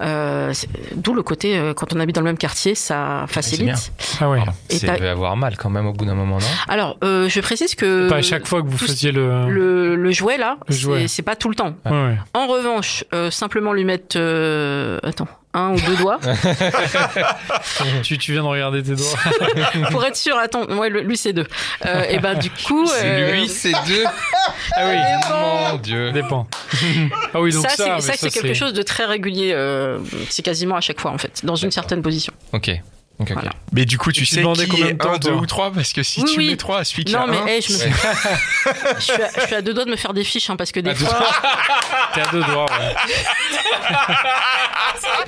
Speaker 4: Euh, D'où le côté, euh, quand on habite dans le même quartier, ça facilite.
Speaker 2: Ah ouais.
Speaker 1: Pardon.
Speaker 4: Et
Speaker 3: Ça devait avoir mal quand même au bout d'un moment, non?
Speaker 4: Alors, euh, je précise que
Speaker 2: Pas à chaque fois que vous faisiez le.
Speaker 4: le, le jouet là,
Speaker 2: Le jouet.
Speaker 4: c'est- pas tout le temps.
Speaker 2: Ouais, ouais.
Speaker 4: En revanche, euh, simplement lui mettre, euh, attends, un ou deux doigts
Speaker 2: tu, tu viens de regarder tes doigts.
Speaker 4: pour être sûr. Attends, ouais, lui c'est deux. Euh, et ben du coup, euh,
Speaker 3: c'est deux.
Speaker 2: Ah oui.
Speaker 3: Mon Dieu.
Speaker 2: Dépend. ah oui, donc
Speaker 4: ça,
Speaker 2: ça,
Speaker 4: c'est
Speaker 2: mais
Speaker 4: ça, c'est quelque chose de très régulier. euh, c'est quasiment à chaque fois en fait, dans une certaine position.
Speaker 3: Ok.
Speaker 1: Mais du coup, tu
Speaker 2: tu
Speaker 1: sais
Speaker 2: demandais
Speaker 1: qui
Speaker 2: combien de
Speaker 1: est
Speaker 2: temps,
Speaker 1: un, deux
Speaker 2: toi
Speaker 1: ou trois Parce que si
Speaker 4: Oui,
Speaker 1: tu
Speaker 4: oui.
Speaker 1: mets trois, celui qui
Speaker 4: Non
Speaker 1: a
Speaker 4: mais
Speaker 1: un...
Speaker 4: hey, je, me... je, suis à, je suis à deux doigts de me faire des fiches hein, parce que des
Speaker 3: À
Speaker 4: fois,
Speaker 2: T'es à deux doigts, ouais.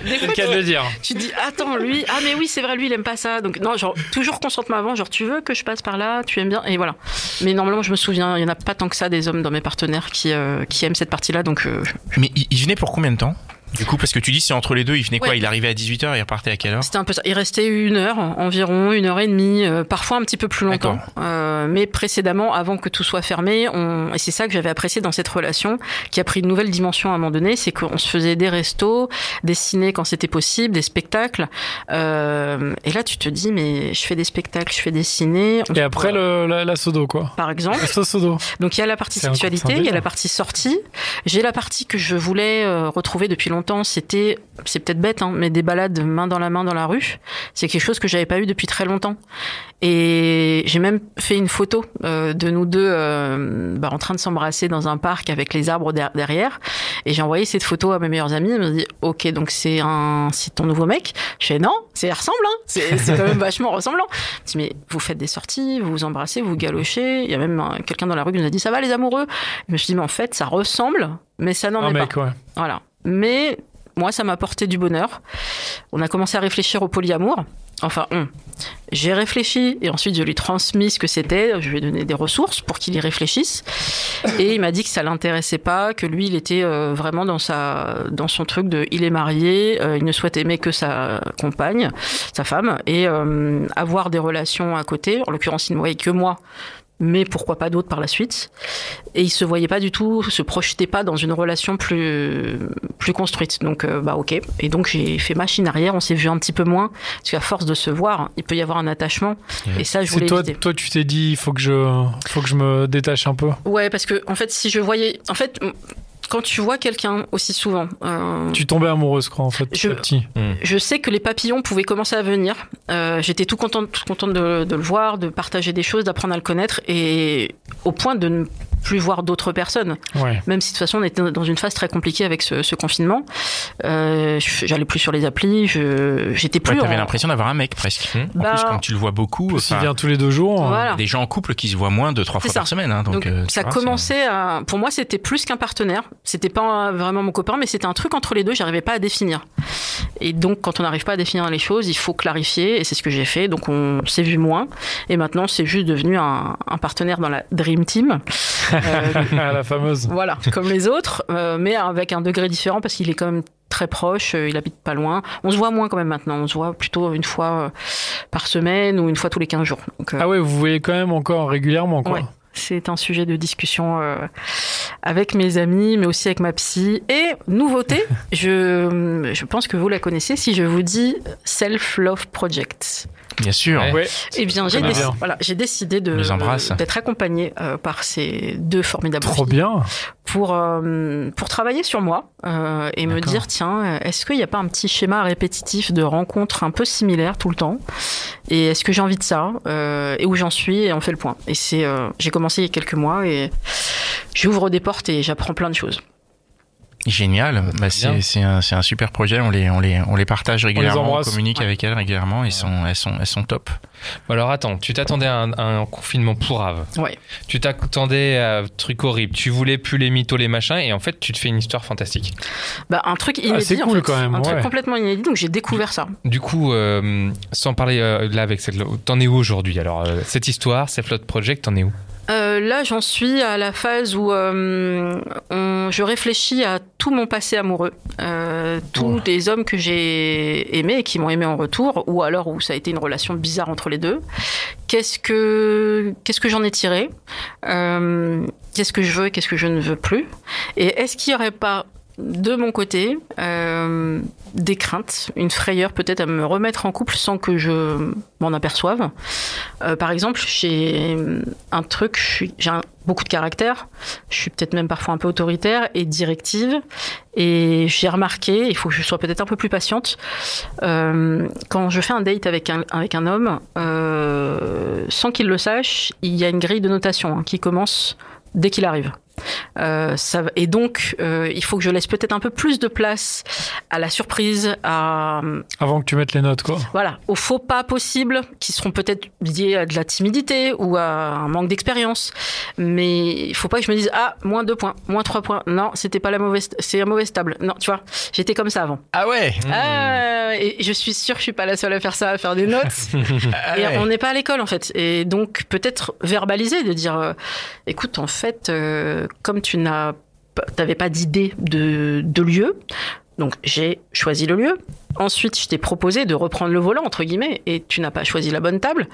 Speaker 4: des
Speaker 2: C'est
Speaker 4: fois
Speaker 2: le cas de le dire.
Speaker 4: tu dis attends lui ah mais oui c'est vrai lui il aime pas ça. Donc non genre toujours consentement avant genre tu veux que je passe par là tu aimes bien et voilà. Mais normalement je me souviens il y en a pas tant que ça des hommes dans mes partenaires qui euh, qui aiment cette partie là donc euh,
Speaker 1: Mais il venait pour combien de temps? Du coup, parce que tu dis c'est entre les deux, il venait quoi. Il arrivait à 18h et il repartait à quelle heure
Speaker 4: C'était un peu ça. Il restait une heure environ, une heure et demie, euh, parfois un petit peu plus longtemps. Euh, mais précédemment, avant que tout soit fermé, on... et c'est ça que j'avais apprécié dans cette relation, qui a pris une nouvelle dimension à un moment donné, c'est qu'on se faisait des restos, des ciné quand c'était possible, des spectacles. Euh, et là, tu te dis, mais je fais des spectacles, je fais des ciné. on-
Speaker 2: Et après, le, la, la sodo, quoi.
Speaker 4: Par exemple.
Speaker 2: La sodo.
Speaker 4: Donc il y a la partie sexualité, il y a la partie sortie. J'ai la partie que je voulais euh, retrouver depuis longtemps, longtemps, c'était, c'est peut-être bête, hein, mais des balades main dans la main dans la rue, c'est quelque chose que j'avais pas eu depuis très longtemps. Et j'ai même fait une photo euh, de nous deux euh, bah, en train de s'embrasser dans un parc avec les arbres der- derrière. Et j'ai envoyé cette photo à mes meilleurs amis. Ils m'ont dit, ok, donc c'est un, c'est ton nouveau mec? Je fais non, c'est ressemble, hein. c'est, quand même vachement ressemblant. Je dis, mais vous faites des sorties, vous vous embrassez, vous galochez. Il y a même quelqu'un dans la rue qui nous a dit, ça va les amoureux? Je me suis dit, mais en fait, ça ressemble, mais ça n'en est pas.
Speaker 2: mec, ouais.
Speaker 4: Voilà. Mais moi, ça m'a apporté du bonheur. On a commencé à réfléchir au polyamour. Enfin. J'ai réfléchi et ensuite je lui ai transmis ce que c'était. Je lui ai donné des ressources pour qu'il y réfléchisse. Et il m'a dit que ça l'intéressait pas, que lui, il était euh, vraiment dans sa, dans son truc de, il est marié, euh, il ne souhaite aimer que sa compagne, sa femme, et euh, avoir des relations à côté. En l'occurrence, il ne voyait que moi mais pourquoi pas d'autres par la suite. Et il se voyait pas du tout, se projetait pas dans une relation plus plus construite. Donc euh, bah ok. Et donc j'ai fait machine arrière. On s'est vu un petit peu moins parce qu'à force de se voir, il peut y avoir un attachement. Et ça, je voulais
Speaker 2: toi,
Speaker 4: éviter.
Speaker 2: toi, tu t'es dit, il faut que je, faut que je me détache un peu.
Speaker 4: Ouais, parce que en fait, si je voyais, en fait, quand tu vois quelqu'un aussi souvent, euh,
Speaker 2: Tu tombais amoureuse, quoi, en fait, petit
Speaker 4: Je-
Speaker 2: petit.
Speaker 4: je sais que les papillons pouvaient commencer à venir. Euh, J'étais tout contente, tout contente de, de le voir, de partager des choses, d'apprendre à le connaître, et au point de ne plus voir d'autres personnes.
Speaker 2: Ouais.
Speaker 4: Même si de toute façon on était dans une phase très compliquée avec ce, ce confinement, euh, je- j'allais plus sur les applis, je j'étais plus.
Speaker 1: Ouais, t'avais
Speaker 4: en-
Speaker 1: l'impression d'avoir un mec presque.
Speaker 3: Hmm.
Speaker 1: En
Speaker 4: Bah,
Speaker 1: plus, comme tu le vois beaucoup,
Speaker 2: Plus il
Speaker 1: enfin,
Speaker 2: vient tous les deux jours.
Speaker 4: Voilà.
Speaker 1: des gens en couple qui se voient moins de trois fois
Speaker 4: ça.
Speaker 1: par semaine. hein, donc, euh,
Speaker 4: ça
Speaker 1: vois,
Speaker 4: commençait à. Pour moi, c'était plus qu'un partenaire. C'était pas vraiment mon copain, mais c'était un truc entre les deux. J'arrivais pas à définir. Et donc, quand on n'arrive pas à définir les choses, il faut clarifier. Et c'est ce que j'ai fait. Donc, on s'est vu moins. Et maintenant, c'est juste devenu un, un partenaire dans la Dream Team. Euh,
Speaker 2: la fameuse.
Speaker 4: voilà, comme les autres, euh, mais avec un degré différent parce qu'il est quand même très proche, euh, il habite pas loin. On se voit moins quand même maintenant, on se voit plutôt une fois euh, par semaine ou une fois tous les 15 jours. Donc,
Speaker 2: Ah ouais, vous voyez quand même encore régulièrement, quoi.
Speaker 4: Ouais. C'est un sujet de discussion euh, avec mes amis, mais aussi avec ma psy. Et nouveauté, je, je pense que vous la connaissez si je vous dis Self Love Project.
Speaker 1: Bien sûr.
Speaker 3: Ouais.
Speaker 4: Eh bien, j'ai déc- voilà, j'ai décidé
Speaker 1: embrasse.
Speaker 4: d'être accompagnée euh, par ces deux formidables
Speaker 2: Trop
Speaker 4: filles
Speaker 2: bien.
Speaker 4: pour euh, pour travailler sur moi euh, et me dire tiens euh, est-ce qu'il n'y a pas un petit schéma répétitif de rencontres un peu similaires tout le temps? Et est-ce que j'ai envie de ça? Euh, et où j'en suis? Et on fait le point et c'est euh, j'ai commencé il y a quelques mois et j'ouvre des portes et j'apprends plein de choses
Speaker 1: Génial. Bah, c'est un, c'est un super projet. On les, on les, on les partage régulièrement. On, communique avec elles régulièrement. Ils sont, elles sont, elles sont top.
Speaker 3: Bon, alors attends, tu t'attendais à un, à un confinement pourrave.
Speaker 4: ouais
Speaker 3: Tu t'attendais à un truc horrible. Tu voulais plus les mythos, les machins, et en fait, tu te fais une histoire fantastique.
Speaker 4: bah un truc inédit
Speaker 2: c'est
Speaker 4: en
Speaker 2: cool
Speaker 4: fait.
Speaker 2: quand même,
Speaker 4: un
Speaker 2: ouais.
Speaker 4: truc complètement inédit donc j'ai découvert ça
Speaker 3: Du coup, euh, sans parler euh, là avec cette, t'en es où aujourd'hui Alors, euh, cette histoire, cette Flood Project, t'en es où?
Speaker 4: Euh, là, j'en suis à la phase où euh, on- je réfléchis à tout mon passé amoureux, euh, tous
Speaker 2: Ouais.
Speaker 4: les hommes que j'ai aimés et qui m'ont aimé en retour, ou alors où ça a été une relation bizarre entre les deux. Qu'est-ce que qu'est-ce que j'en ai tiré? Qu'est-ce que je veux et qu'est-ce que je ne veux plus? Et est-ce qu'il n'y aurait pas de mon côté euh, des craintes, une frayeur peut-être à me remettre en couple sans que je m'en aperçoive euh, par exemple, j'ai un truc, j'ai beaucoup de caractère, je suis peut-être même parfois un peu autoritaire et directive, et j'ai remarqué, il faut que je sois peut-être un peu plus patiente, euh, quand je fais un date avec un, avec homme, sans qu'il le sache, il y a une grille de notation hein, qui commence dès qu'il arrive. Euh, ça, et donc, euh, il faut que je laisse peut-être un peu plus de place à la surprise, à,
Speaker 2: Avant que tu mettes les notes, quoi.
Speaker 4: voilà, aux faux pas possibles qui seront peut-être liés à de la timidité ou à un manque d'expérience. Mais il faut pas que je me dise ah moins deux points, moins trois points. Non, c'était pas la mauvaise, c'est un mauvais table. Non, tu vois, j'étais comme ça avant.
Speaker 1: Ah ouais.
Speaker 4: Ah, et je suis sûre que je suis pas la seule à faire ça, à faire des notes.
Speaker 1: Ah
Speaker 4: Et
Speaker 1: ouais.
Speaker 4: on n'est pas à l'école en fait. Et donc peut-être verbaliser, de dire, euh, écoute, en fait, euh, comme tu n'as, pas- d'idée de, de lieu, donc j'ai choisi le lieu. Ensuite, je t'ai proposé de reprendre le volant entre guillemets, et tu n'as pas choisi la bonne table.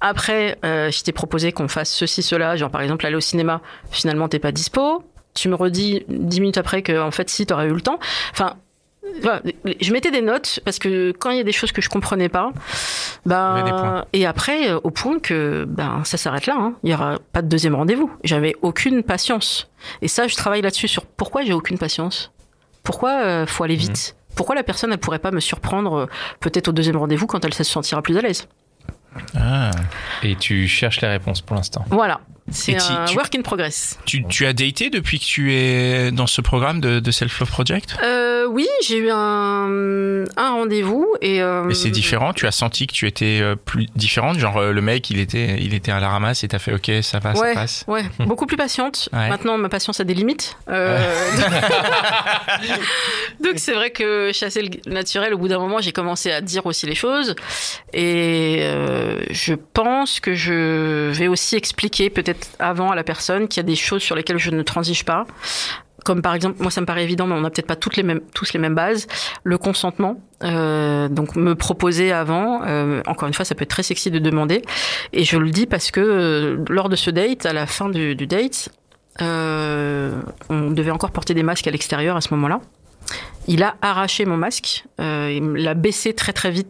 Speaker 4: Après, euh, je t'ai proposé qu'on fasse ceci, cela, genre par exemple aller au cinéma. Finalement, t'es pas dispo. Tu me redis dix minutes après que en fait, si, t'aurais eu le temps. Enfin. Je mettais des notes parce que quand il y a des choses que je comprenais pas, ben, et après, euh, au point que ben, ça s'arrête là. hein. Il y aura pas de deuxième rendez-vous. J'avais aucune patience. Et ça, je travaille là-dessus sur pourquoi j'ai aucune patience. Pourquoi euh, faut aller vite? Pourquoi la personne ne pourrait pas me surprendre euh, peut-être au deuxième rendez-vous quand elle se sentira plus à l'aise?
Speaker 1: Ah.
Speaker 3: Et tu cherches les réponses pour l'instant?
Speaker 4: Voilà. C'est un
Speaker 1: tu-
Speaker 4: work in progress.
Speaker 1: Tu, tu as daté depuis que tu es dans ce programme de, de Self Love Project?
Speaker 4: Euh, oui, j'ai eu un, un rendez-vous et. euh,
Speaker 1: Et c'est différent? Tu as senti que tu étais euh, plus différente? Genre le mec, il était, il était à la ramasse et t'as fait ok, ça va,
Speaker 4: Ouais,
Speaker 1: ça passe
Speaker 4: ouais, beaucoup plus patiente.
Speaker 1: Ouais.
Speaker 4: Maintenant, ma patience a des limites. Euh, Donc c'est vrai que chasser le naturel, au bout d'un moment, j'ai commencé à dire aussi les choses. Et je pense que je vais aussi expliquer peut-être avant à la personne qu'il y a des choses sur lesquelles je ne transige pas. Comme par exemple, moi ça me paraît évident, mais on n'a peut-être pas toutes les mêmes, tous les mêmes bases. Le consentement, euh, donc me proposer avant. euh, encore une fois, ça peut être très sexy de demander. Et je le dis parce que euh, lors de ce date, à la fin du, du date, on devait encore porter des masques à l'extérieur à ce moment-là. Il a arraché mon masque, il l'a baissé très très vite,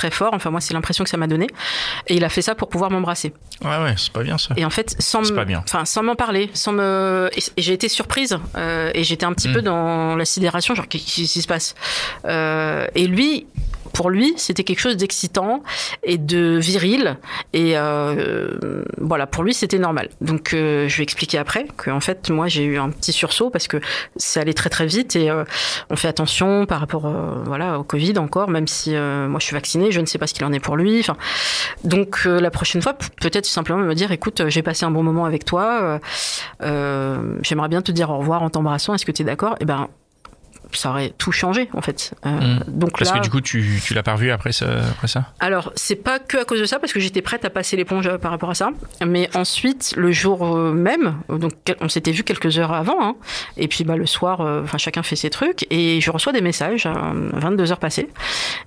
Speaker 4: très fort. Enfin moi c'est l'impression que ça m'a donné. Et il a fait ça pour pouvoir m'embrasser.
Speaker 1: Ouais, ouais, c'est pas bien ça.
Speaker 4: Et en fait, sans enfin sans m'en parler, sans me, et, et j'ai été surprise euh, et j'étais un petit
Speaker 1: Mm.
Speaker 4: peu dans la sidération, genre qu'est-ce qui se passe? Euh, Et lui, pour lui, c'était quelque chose d'excitant et de viril et euh, voilà, pour lui c'était normal. Donc euh, je lui ai expliqué après que en fait moi j'ai eu un petit sursaut parce que ça allait très très vite et euh, on fait attention par rapport euh, voilà au Covid encore, même si euh, moi je suis vaccinée, je ne sais pas ce qu'il en est pour lui. Enfin, donc euh, la prochaine fois, peut-être simplement me dire, écoute, j'ai passé un bon moment avec toi, j'aimerais bien te dire au revoir en t'embrassant, est-ce que tu es d'accord? Et ben, ça aurait tout changé en fait. Euh,
Speaker 1: Mm.
Speaker 4: Donc
Speaker 1: Parce
Speaker 4: là,
Speaker 1: que du coup, tu, tu l'as pas revu après ça, après ça?
Speaker 4: Alors c'est pas que à cause de ça, parce que j'étais prête à passer l'éponge euh, par rapport à ça, mais ensuite le jour euh, même, donc on s'était vu quelques heures avant, hein, et puis bah le soir, euh, enfin chacun fait ses trucs, et je reçois des messages, euh, 22 heures passées,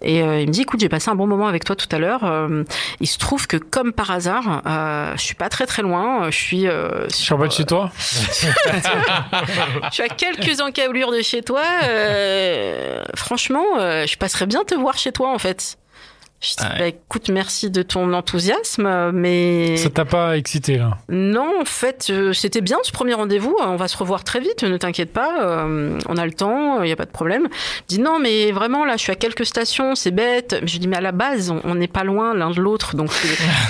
Speaker 4: et euh, il me dit, écoute, j'ai passé un bon moment avec toi tout à l'heure. euh, il se trouve que comme par hasard, euh, je suis pas très très loin, je suis euh,
Speaker 2: Je suis en bas de chez toi.
Speaker 4: je suis à quelques encablures de chez toi. Euh, franchement, euh, je passerais bien te voir chez toi, en fait. Je dis,
Speaker 1: Ah ouais.
Speaker 4: bah, écoute, merci de ton enthousiasme, mais
Speaker 2: Ça t'a pas excité là
Speaker 4: non, en fait, euh, c'était bien ce premier rendez-vous. On va se revoir très vite, ne t'inquiète pas. euh, on a le temps, il n'y a pas de problème. Il dit non, mais vraiment, là, je suis à quelques stations, c'est bête. Je dis, mais à la base, on- n'est pas loin l'un de l'autre. Donc,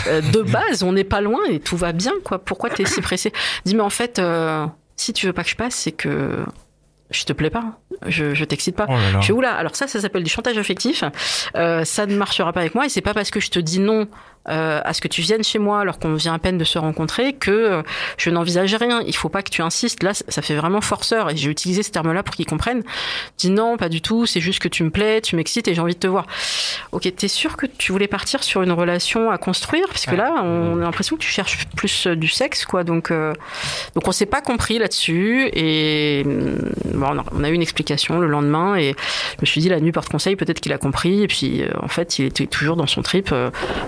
Speaker 4: euh, de base, on n'est pas loin et tout va bien, quoi. Pourquoi t'es si pressé? Il dit, mais en fait, euh, si tu veux pas que je passe, c'est que je te plais pas. Je, je t'excite pas.
Speaker 1: Oh là là.
Speaker 4: Je fais oula, alors ça, ça s'appelle du chantage affectif. Euh, ça ne marchera pas avec moi et c'est pas parce que je te dis non euh, à ce que tu viennes chez moi alors qu'on vient à peine de se rencontrer que euh, je n'envisage rien. Il faut pas que tu insistes. Là, ça- fait vraiment forceur et j'ai utilisé ce terme-là pour qu'ils comprennent. Dis non, pas du tout. C'est juste que tu me plais, tu m'excites et j'ai envie de te voir. Ok, t'es sûr que tu voulais partir sur une relation à construire? Parce que là, on a l'impression que tu cherches plus euh, du sexe, quoi. Donc, euh, donc on s'est pas compris là-dessus et hum, bon, on a- eu une explication le lendemain et je me suis dit la nuit porte conseil, peut-être qu'il a compris et puis euh, en fait il était toujours dans son trip.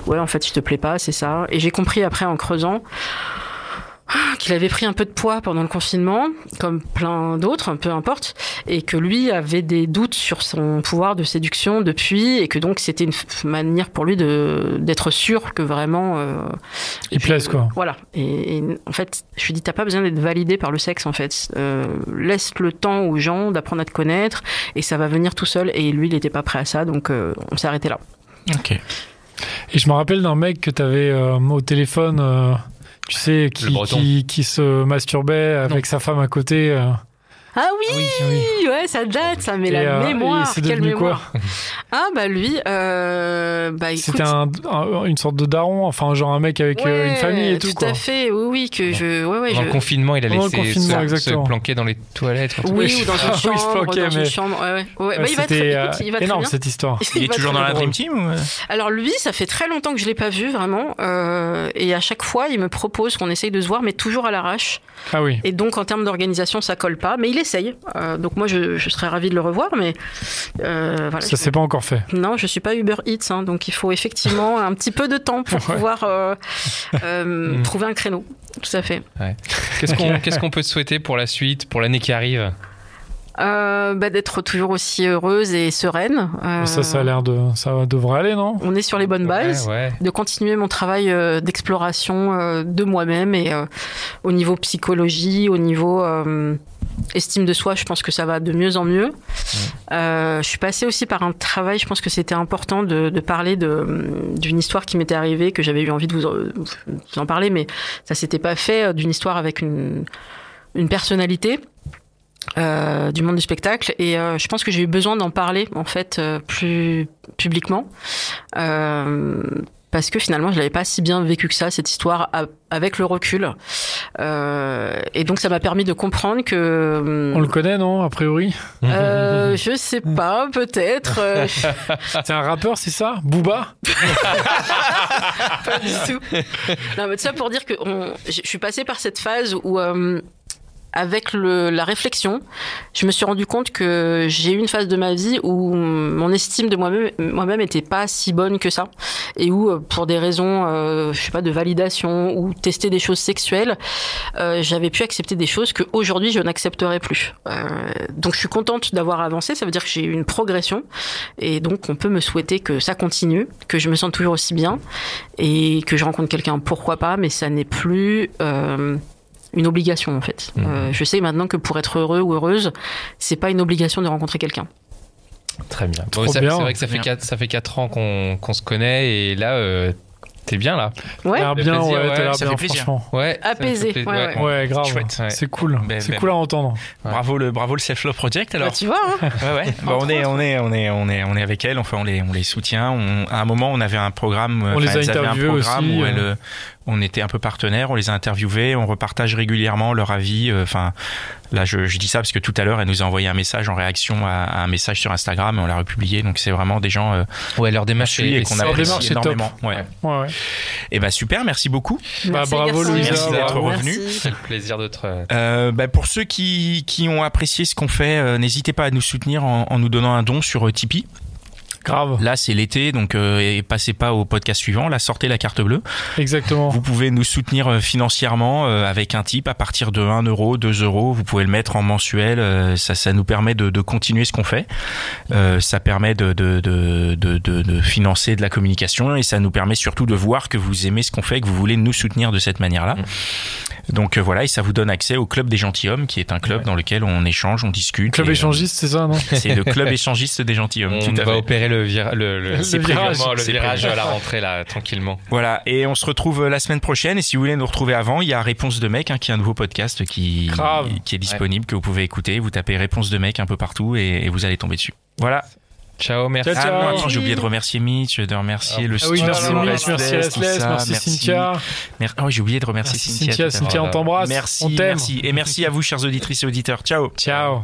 Speaker 4: ouais, en fait je te plais pas, c'est ça. Et j'ai compris après en creusant ah, qu'il avait pris un peu de poids pendant le confinement, comme plein d'autres, peu importe, et que lui avait des doutes sur son pouvoir de séduction depuis, et que donc c'était une manière pour lui d'être sûr que vraiment euh,
Speaker 2: Il plaise quoi.
Speaker 4: voilà. Et, et en fait, je lui dis, t'as pas besoin d'être validé par le sexe, en fait. Euh, laisse le temps aux gens d'apprendre à te connaître et ça va venir tout seul. Et lui, il était pas prêt à ça, donc euh, on s'est arrêté là.
Speaker 1: Ok.
Speaker 2: Et je me rappelle d'un mec que t'avais euh, au téléphone, euh, tu sais, qui,
Speaker 3: breton.
Speaker 2: qui, qui se masturbait avec sa femme à côté. Euh.
Speaker 4: Ah oui,
Speaker 2: Oui, oui.
Speaker 4: ouais, ça date, ça met
Speaker 2: Et,
Speaker 4: la
Speaker 2: euh,
Speaker 4: mémoire.
Speaker 2: et c'est
Speaker 4: Quelle
Speaker 2: devenu quoi
Speaker 4: mémoire. Ah bah lui, euh, bah écoute.
Speaker 2: C'était un, un- une sorte de daron, enfin genre un mec avec euh, une famille et tout,
Speaker 4: Tout
Speaker 2: quoi.
Speaker 4: à fait, oui, oui, que je, ouais, je-
Speaker 3: le confinement, il a laissé se, se planquer dans les toilettes.
Speaker 4: Oui,
Speaker 2: Oui,
Speaker 4: ou dans une
Speaker 2: ah oui,
Speaker 4: chambre,
Speaker 2: planquais,
Speaker 4: dans une
Speaker 2: mais-
Speaker 4: chambre. Ouais, ouais. ouais.
Speaker 2: Ouais,
Speaker 4: Bah, il va très,
Speaker 2: C'était
Speaker 4: écoute, il va très
Speaker 2: énorme
Speaker 4: bien.
Speaker 2: cette histoire.
Speaker 1: Il est toujours dans la. Dream Team ou...
Speaker 4: Alors lui, ça fait très longtemps que je l'ai pas vu vraiment, euh, et à chaque fois, il me propose qu'on essaye de se voir, mais toujours à l'arrache.
Speaker 2: Ah oui.
Speaker 4: Et donc en termes d'organisation, ça colle pas, mais il essaye. Euh, donc moi, je, je serais ravie de le revoir, mais euh, voilà.
Speaker 2: Ça s'est pas encore fait.
Speaker 4: Non, je suis pas Uber Eats, hein, donc il faut effectivement un petit peu de temps pour
Speaker 2: Ouais.
Speaker 4: pouvoir euh, euh,
Speaker 3: Mm.
Speaker 4: trouver un créneau. Tout à fait.
Speaker 3: Qu'est-ce qu'on peut te souhaiter pour la suite, pour l'année qui arrive?
Speaker 4: Euh, bah, D'être toujours aussi heureuse et sereine. Euh,
Speaker 2: Ça, ça a l'air de, ça devrait aller, non?
Speaker 4: On est sur les bonnes bases.
Speaker 3: Ouais, ouais.
Speaker 4: de continuer mon travail euh, d'exploration euh, de moi-même et euh, au niveau psychologie, au niveau euh, estime de soi, je pense que ça va de mieux en mieux. Euh, je suis passée aussi par un travail, je pense que c'était important de, de parler de- d'une histoire qui m'était arrivée, que j'avais eu envie de vous, en- vous en parler, mais ça s'était pas fait, euh, d'une histoire avec une, une personnalité. euh, du monde du spectacle et euh, je pense que j'ai eu besoin d'en parler en fait euh, plus publiquement parce que finalement je l'avais pas si bien vécu que ça cette histoire a- avec le recul. Euh, et donc ça m'a permis de comprendre que
Speaker 2: On le connaît, non A priori?
Speaker 4: Euh, je sais pas peut-être euh,
Speaker 2: C'est un rappeur, c'est ça? Booba?
Speaker 4: Pas du tout. Non, mais tout ça pour dire que on- je je suis passée par cette phase où, euh, avec le, la réflexion, je me suis rendu compte que j'ai eu une phase de ma vie où mon estime de moi-même moi-même était pas si bonne que ça et où euh, pour des raisons euh, je sais pas de validation ou tester des choses sexuelles euh, j'avais pu accepter des choses que aujourd'hui je n'accepterais plus. Euh, donc je suis contente d'avoir avancé. Ça veut dire que j'ai eu une progression et donc on peut me souhaiter que ça continue que je me sente toujours aussi bien et que je rencontre quelqu'un. Pourquoi pas mais ça n'est plus une obligation en fait. Euh, je sais maintenant que pour être heureux ou heureuse, c'est pas une obligation de rencontrer quelqu'un.
Speaker 3: Très bien. Bon, ça-
Speaker 2: bien.
Speaker 3: C'est vrai que ça fait,
Speaker 1: Bien.
Speaker 3: quatre, ça fait 4 ans qu'on qu'on se connaît et là, euh, t'es bien là.
Speaker 4: Ouais.
Speaker 2: T'as l'air
Speaker 3: Le
Speaker 2: bien,
Speaker 3: plaisir,
Speaker 2: ouais,
Speaker 3: ouais,
Speaker 2: t'as l'air
Speaker 1: ça
Speaker 2: bien,
Speaker 1: fait plaisir.
Speaker 2: franchement.
Speaker 3: Ouais. fait
Speaker 4: Apaisé,
Speaker 3: plaisir.
Speaker 4: ouais, ouais.
Speaker 2: Ouais, grave. C'est cool.
Speaker 1: Ben,
Speaker 2: c'est
Speaker 1: ben.
Speaker 2: cool à entendre.
Speaker 1: Bravo le bravo le Self Love Project alors.
Speaker 4: Bah, tu vois, hein
Speaker 1: Ouais, ouais. Bah, on est on est on est on est on est avec elles. Enfin on les on les soutient. On, à un moment on avait un programme.
Speaker 2: On
Speaker 1: enfin,
Speaker 2: les a
Speaker 1: programme
Speaker 2: aussi,
Speaker 1: où
Speaker 2: euh.
Speaker 1: Euh, on était un peu partenaires. On les a interviewés. On repartage régulièrement leur avis. euh, Enfin là je, je dis ça parce que tout à l'heure elle nous a envoyé un message en réaction à, à un message sur Instagram et on l'a republié. Donc c'est vraiment des gens euh,
Speaker 3: Ouais, leur démarche
Speaker 1: et qu'on apprécie
Speaker 2: démarche est top.
Speaker 1: énormément. Ouais.
Speaker 2: Ouais, ouais.
Speaker 1: Et bah super. Merci beaucoup.
Speaker 2: Bah,
Speaker 4: Merci,
Speaker 2: bravo. Louisa,
Speaker 1: Merci d'être revenu.
Speaker 3: C'est le plaisir de te.
Speaker 1: Euh, bah, pour ceux qui, qui ont apprécié ce qu'on fait, euh, n'hésitez pas à nous soutenir en, en nous donnant un don sur euh, Tipeee.
Speaker 2: Grave.
Speaker 1: Là, c'est l'été, donc euh, et passez pas au podcast suivant. Là, sortez la carte bleue.
Speaker 2: Exactement.
Speaker 1: Vous pouvez nous soutenir euh, financièrement euh, avec un tip à partir de 1 euro, 2 euros. Vous pouvez le mettre en mensuel. euh, ça, ça nous permet de, de continuer ce qu'on fait. Euh, ça permet de, de, de, de, de- de financer de la communication et ça nous permet surtout de voir que vous aimez ce qu'on fait, que vous voulez nous soutenir de cette manière-là. Donc euh, voilà, et ça vous donne accès au club des gentilshommes, qui est un club dans lequel on échange, on discute.
Speaker 2: Club
Speaker 1: et, euh,
Speaker 2: échangiste, c'est ça, non
Speaker 1: c'est le club échangiste des gentilshommes.
Speaker 3: On
Speaker 1: tout à
Speaker 3: va
Speaker 1: fait.
Speaker 3: opérer le, vira- le, le,
Speaker 2: Le virage.
Speaker 3: le virage à la rentrée là, tranquillement.
Speaker 1: Voilà, et on se retrouve euh, la semaine prochaine. Et si vous voulez nous retrouver avant, il y a Réponse de mec, hein, qui est un nouveau podcast qui,
Speaker 2: Grave.
Speaker 1: qui est disponible, que vous pouvez écouter. Vous tapez Réponse de mec un peu partout et, et vous allez tomber dessus. Voilà.
Speaker 3: Ciao, merci.
Speaker 2: Ciao,
Speaker 1: Ah
Speaker 2: ciao.
Speaker 1: non, attends, j'ai oublié de remercier Mitch, de remercier le
Speaker 2: Ah oui,
Speaker 1: studio,
Speaker 2: merci Mitch, merci
Speaker 1: ça,
Speaker 2: merci Cynthia.
Speaker 1: Mer- Oh, j'ai oublié de remercier
Speaker 2: Merci
Speaker 1: Cynthia.
Speaker 2: Cynthia. Cynthia, on t'embrasse.
Speaker 1: Merci,
Speaker 2: on
Speaker 1: merci. Et merci à vous, chers auditrices et auditeurs. Ciao.
Speaker 2: Ciao.